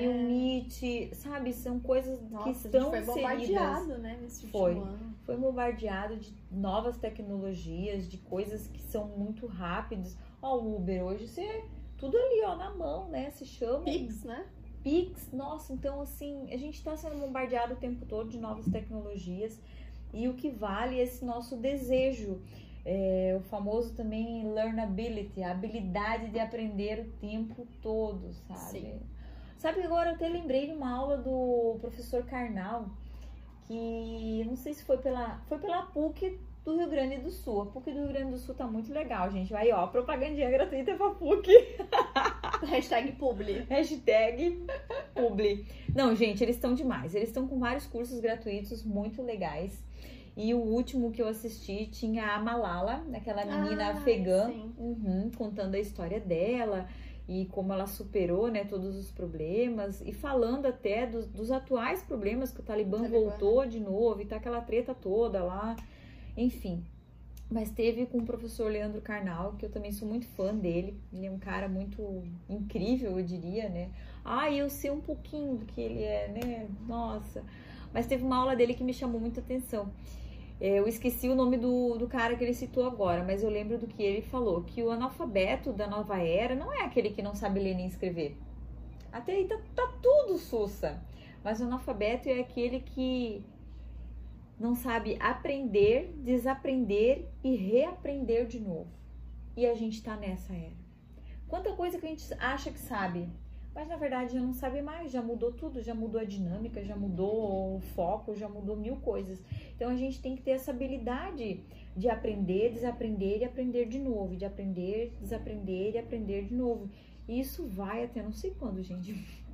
né? o Meet, sabe? São coisas Nossa, que estão foi bombardeado, né, nesse Foi. ano. Foi bombardeado de novas tecnologias, de coisas que são muito rápidas. Ó, o Uber hoje, você tudo ali, ó, na mão, né? Se chama. Pix, né? Pix, nossa, então assim, a gente está sendo bombardeado o tempo todo de novas tecnologias e o que vale é esse nosso desejo, é, o famoso também learnability, a habilidade de aprender o tempo todo, sabe? Sim. Sabe, agora eu até lembrei de uma aula do professor Karnal, que não sei se foi pela, foi pela PUC do Rio Grande do Sul. A PUC do Rio Grande do Sul tá muito legal, gente. Aí, ó, propagandinha gratuita pra PUC. Hashtag publi. Hashtag publi. Não, gente, eles estão demais. Eles estão com vários cursos gratuitos muito legais. E o último que eu assisti tinha a Malala, aquela menina Ah, afegã, uhum, contando a história dela e como ela superou né, todos os problemas e falando até dos, dos atuais problemas que o Talibã, Talibã, voltou de novo e tá aquela treta toda lá, enfim. Mas teve com o professor Leandro Carnal, que eu também sou muito fã dele. Ele é um cara muito incrível, eu diria, né? Ah, eu sei um pouquinho do que ele é, né? Nossa. Mas teve uma aula dele que me chamou muita atenção. É, Eu esqueci o nome do, do cara que ele citou agora, mas eu lembro do que ele falou: que o analfabeto da nova era não é aquele que não sabe ler nem escrever. Até aí tá, tá tudo sussa. Mas o analfabeto é aquele que não sabe aprender, desaprender e reaprender de novo. E a gente tá nessa era. Quanta coisa que a gente acha que sabe, mas na verdade já não sabe mais, já mudou tudo, já mudou a dinâmica, já mudou o foco, já mudou mil coisas. Então a gente tem que ter essa habilidade de aprender, desaprender e aprender de novo, de aprender, desaprender e aprender de novo. E isso vai até não sei quando, gente.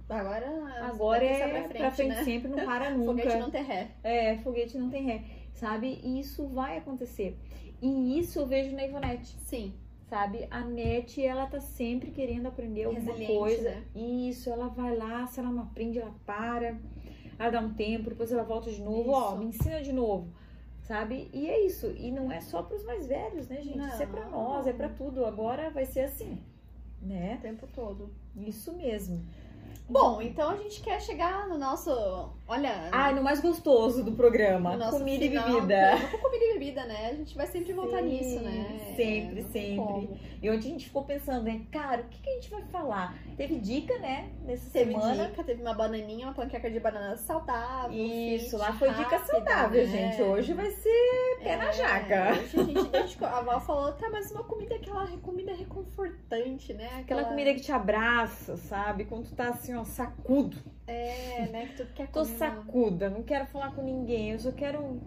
Agora, Agora é pra frente, pra frente né? sempre, não para nunca. Foguete não tem ré. É, foguete não tem ré, sabe? E isso vai acontecer. E isso eu vejo na Ivonete, Sim. sabe? A Net, ela tá sempre querendo aprender alguma Resiliente, coisa. né? Isso, ela vai lá, se ela não aprende, ela para. Ela dá um tempo, depois ela volta de novo, ó, Isso. me ensina de novo. Sabe? E é isso. E não é só pros mais velhos, né, gente? Isso é pra Não. nós, é pra tudo. Agora vai ser assim, né? O tempo todo. Isso mesmo. Bom, então a gente quer chegar no nosso. Olha. Ai, no mais gostoso do programa, no comida e final, bebida. programa Com comida e bebida, né? A gente vai sempre voltar Sim, nisso, né? sempre, tem sempre. como. E ontem a gente ficou pensando, né, cara, o que, que a gente vai falar? Teve dica, né, nessa Teve semana. dica, teve uma bananinha, uma panqueca de banana saudável. Isso, fit, lá foi dica saudável, né? gente. Hoje vai ser pé na É, jaca. Hoje a gente, a, gente- a Val falou, tá, mas uma comida, aquela comida reconfortante, né? Aquela comida que te abraça, sabe? Quando tu tá assim, ó, sacudo. É, né? Que tu quer Tô sacuda, não quero falar com ninguém. Eu só quero um-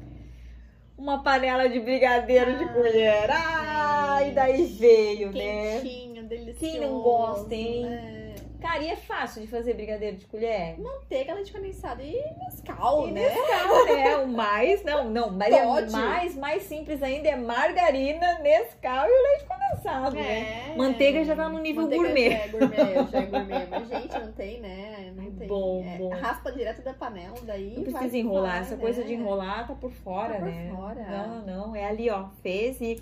uma panela de brigadeiro de Ai, colher. Ai, daí veio, né? Quentinho, delicioso. Quem não gosta, hein? né? Cara, e é fácil de fazer brigadeiro de colher? Manteiga, leite condensado e Nescau, E né? Nescau, né? O mais, não, não, mas é Pode. mais, mais simples ainda é margarina, Nescau e o leite condensado, né? É. Manteiga já tá no nível Manteiga gourmet. Já é gourmet, já é gourmet. Mas, gente, não tem, né? Não tem. Bom, É, bom. Raspa direto da panela, daí. Não precisa enrolar, vai, essa né? coisa de enrolar tá por fora, Tá por né? fora. Não, não, é ali, ó, fez e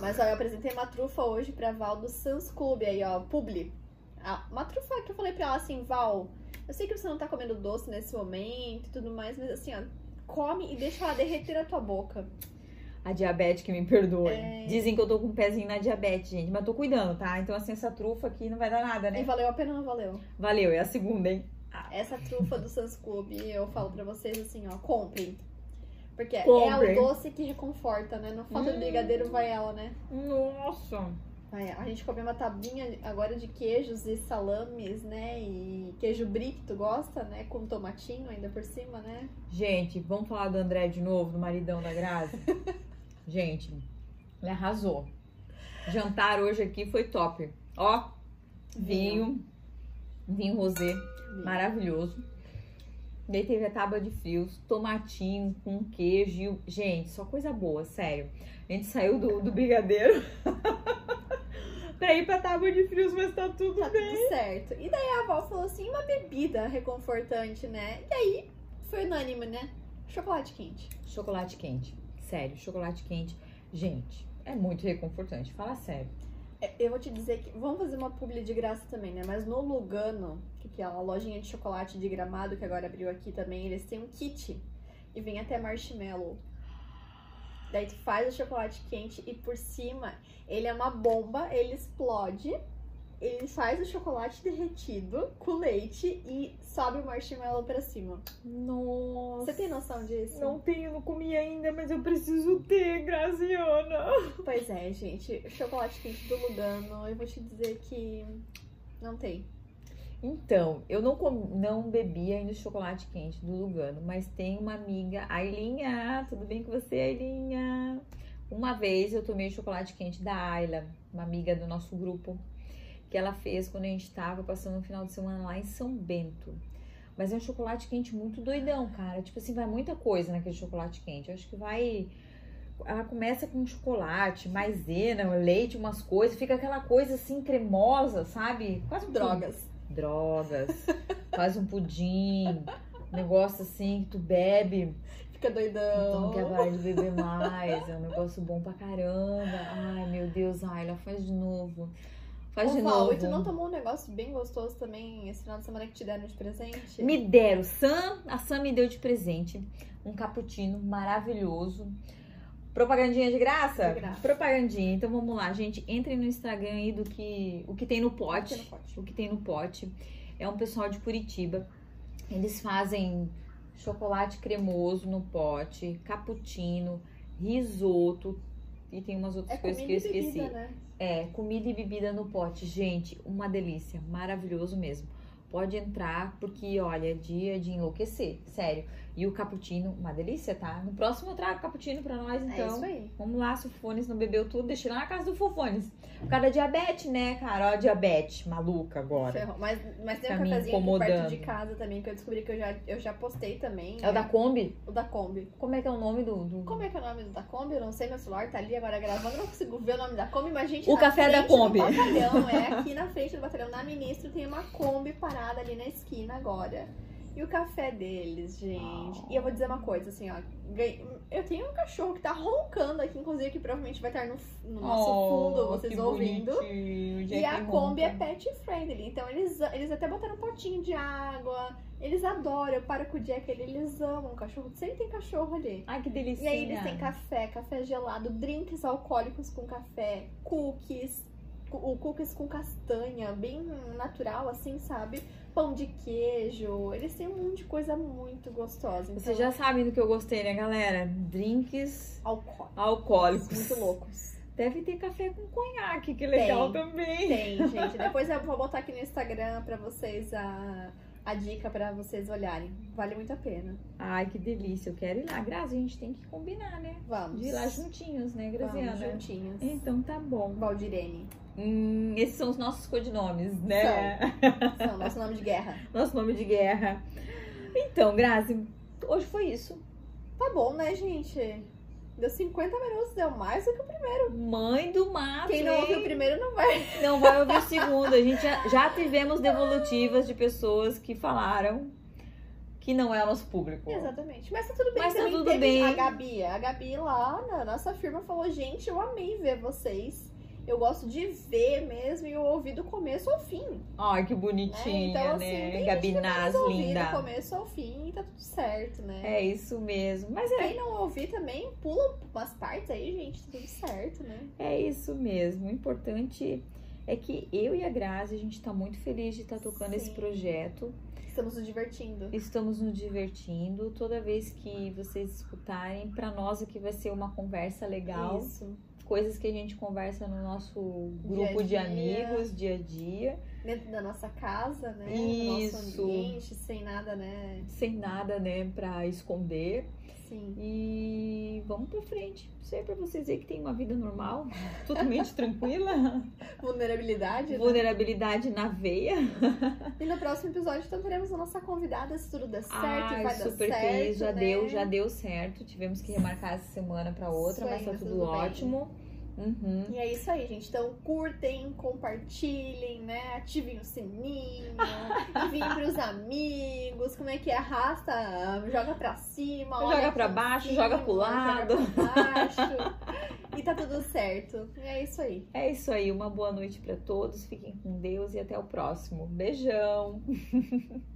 Mas, ó, eu apresentei uma trufa hoje pra Val do Sans Club aí, ó, publi. Ah, uma trufa que eu falei pra ela assim, Val, eu sei que você não tá comendo doce nesse momento e tudo mais, mas assim, ó, come e deixa ela derreter na tua boca. a diabetes que me perdoe. É. Dizem que eu tô com um pezinho na diabetes, gente, mas tô cuidando, tá? Então, assim, essa trufa aqui não vai dar nada, E né? valeu a pena ou não valeu? Valeu, é a segunda, hein? Essa trufa do Sans Club, eu falo pra vocês assim, ó, comprem. Porque Comprem. é o doce que reconforta, né? Não falta Hum. brigadeiro, vai ela, né? Nossa! A gente comeu uma tabinha agora de queijos e salames, né? E queijo brie, que tu gosta, né? Com tomatinho ainda por cima, né? Gente, vamos falar do André de novo, do maridão da Grazi? Gente, ele arrasou. Jantar hoje aqui foi top. Ó, vinho, vinho rosé, maravilhoso. Daí teve a tábua de frios, tomatinho com queijo. Gente, só coisa boa, sério. A gente saiu do, do brigadeiro pra ir pra tábua de frios, mas tá tudo Tá bem. tudo certo. E daí a avó falou assim, uma bebida reconfortante, né? E aí, foi unânime, né? Chocolate quente. Chocolate quente. Sério, chocolate quente. Gente, é muito reconfortante. Fala sério. É, Eu vou te dizer que. Vamos fazer uma publi de graça também, né? Mas no Lugano, que é a lojinha de chocolate de gramado que agora abriu aqui também, eles têm um kit. E vem até marshmallow. Daí tu faz o chocolate quente e por cima ele é uma bomba, ele explode. Ele faz o chocolate derretido com leite e sobe o marshmallow pra cima. Nossa. Você tem noção disso? Não tenho, não comi ainda, mas eu preciso ter, Graziana. Pois é, gente. O chocolate quente do Lugano, eu vou te dizer que não tem. Então, eu não, com- não bebi ainda o chocolate quente do Lugano, mas tem uma amiga, Ailinha, tudo bem com você, Ailinha? Uma vez eu tomei o chocolate quente da Ayla, uma amiga do nosso grupo, que ela fez quando a gente tava passando um final de semana lá em São Bento. Mas é um chocolate quente muito doidão, cara. Tipo assim, vai muita coisa naquele chocolate quente. Eu acho que vai. Ela começa com chocolate, maisena, leite, umas coisas, fica aquela coisa assim cremosa, sabe? Quase Drogas. Drogas, faz um pudim, negócio assim que tu bebe, Fica doidão. então não quer parar de beber mais, é um negócio bom pra caramba. Ai, meu Deus, Ayla, faz de novo. Faz Ô, de Val, novo. e tu não tomou um negócio bem gostoso também esse final de semana que te deram de presente? Me deram, Sam, a Sam me deu de presente um cappuccino maravilhoso. Propagandinha de graça? De graça. Propagandinha. Então vamos lá, gente. Entrem no Instagram aí do que o que tem no pote. no pote. o que tem no pote. É um pessoal de Curitiba. Eles fazem chocolate cremoso no pote, cappuccino, risoto e tem umas outras É coisas que eu esqueci. bebida, né? É, comida e bebida no pote. Gente, uma delícia. Maravilhoso mesmo. Pode entrar, porque olha, é dia de enlouquecer, sério. E o cappuccino, uma delícia, tá? No próximo eu trago cappuccino pra nós, É então. isso aí. Vamos lá, se o Fones não bebeu tudo, deixa lá na casa do Fofones. Por causa da diabetes, né, cara? Ó, diabetes, maluca agora. Ferrou. Mas, mas tem Tá um cafezinho aqui perto de casa também, que eu descobri que eu já, eu já postei também. É o né? da Kombi? O da Kombi. Como é que é o nome do. do... Como é que é o nome do da Kombi? Eu não sei, meu celular tá ali agora gravando, não consigo ver o nome da Kombi, mas gente. O na café da Kombi. Do batalhão, é aqui na frente do batalhão, na Ministro, tem uma Kombi parada ali na esquina agora. E o café deles, gente. E eu vou dizer uma coisa, assim, ó. Eu tenho um cachorro que tá roncando aqui, inclusive, que provavelmente vai estar no, no nosso fundo, vocês Oh, ouvindo. E a Kombi é pet friendly, então eles, eles até botaram um potinho de água. Eles adoram, eu paro com o Jack, ele- eles amam o cachorro. Sempre tem cachorro ali. Ai, que delícia. E aí eles têm café, café gelado, drinks alcoólicos com café, cookies, o cookies com castanha, bem natural assim, sabe? Pão de queijo, eles têm um monte de coisa muito gostosa. Então, Vocês já sabem do que eu gostei, né, galera? Drinks alcoólicos, alcoólicos. muito loucos. Deve ter café com conhaque, que legal Tem. também. Tem, gente. Depois eu vou botar aqui no Instagram pra vocês a, a dica pra vocês olharem. Vale muito a pena. Ai, que delícia. Eu quero ir lá. Grazi, a gente tem que combinar, né? Vamos. De ir lá juntinhos, né, Vamos Graziana? juntinhas. Então tá bom. Valdirene. Hum, esses são os nossos codinomes, né? São nosso nome de guerra. Nosso nome de guerra. Então, Grazi, hoje foi isso. Tá bom, né, gente? Deu 50 minutos, deu mais do que o primeiro. Mãe do mato. Quem não ouviu o primeiro não vai. Não vai ouvir o segundo. A gente já, já tivemos devolutivas de pessoas que falaram que não é o nosso público. Exatamente. Mas tá tudo bem. Mas tá tudo bem. A Gabi, a Gabi lá na nossa firma falou: gente, eu amei ver vocês. Eu gosto de ver mesmo e eu ouvi do começo ao fim. Ai, que Né? bonitinha, Então, assim, né? tem Gabi gente que Nas, Mas ouvi do linda. começo ao fim e tá tudo certo, né? É isso mesmo. Mas é, Quem não ouvir também, pula umas partes aí, gente, tá tudo certo, né? é isso mesmo. O importante é que eu e a Grazi, a gente tá muito feliz de estar tocando esse Sim. projeto. Estamos nos divertindo. Estamos nos divertindo. Toda vez que vocês escutarem, pra nós aqui vai ser uma conversa legal. Isso. Coisas que a gente conversa no nosso Dia grupo de dia. amigos, dia a dia. Dentro da nossa casa, né? No Isso. nosso ambiente, sem nada, né? Sem nada, né, pra esconder. Sim. E vamos pra frente. Isso aí pra vocês verem que tem uma vida normal, totalmente tranquila. Vulnerabilidade. né? Vulnerabilidade na veia. E no próximo episódio, então, teremos a nossa convidada, se tudo der certo, Ai, vai dar super certo, feliz, já né? deu, já deu certo. Tivemos que remarcar essa semana pra outra, Isso mas tá mas tudo, tudo bem. Uhum. E é isso aí, gente. Então, curtem, compartilhem, né? Ativem o sininho, enviem pros amigos. Como é que é? Arrasta, joga pra cima, Joga pra baixo, cima, joga pro lado. Joga pra baixo. e tá tudo certo. E é isso aí. É isso aí, uma boa noite pra todos. Fiquem com Deus e até o próximo. Beijão.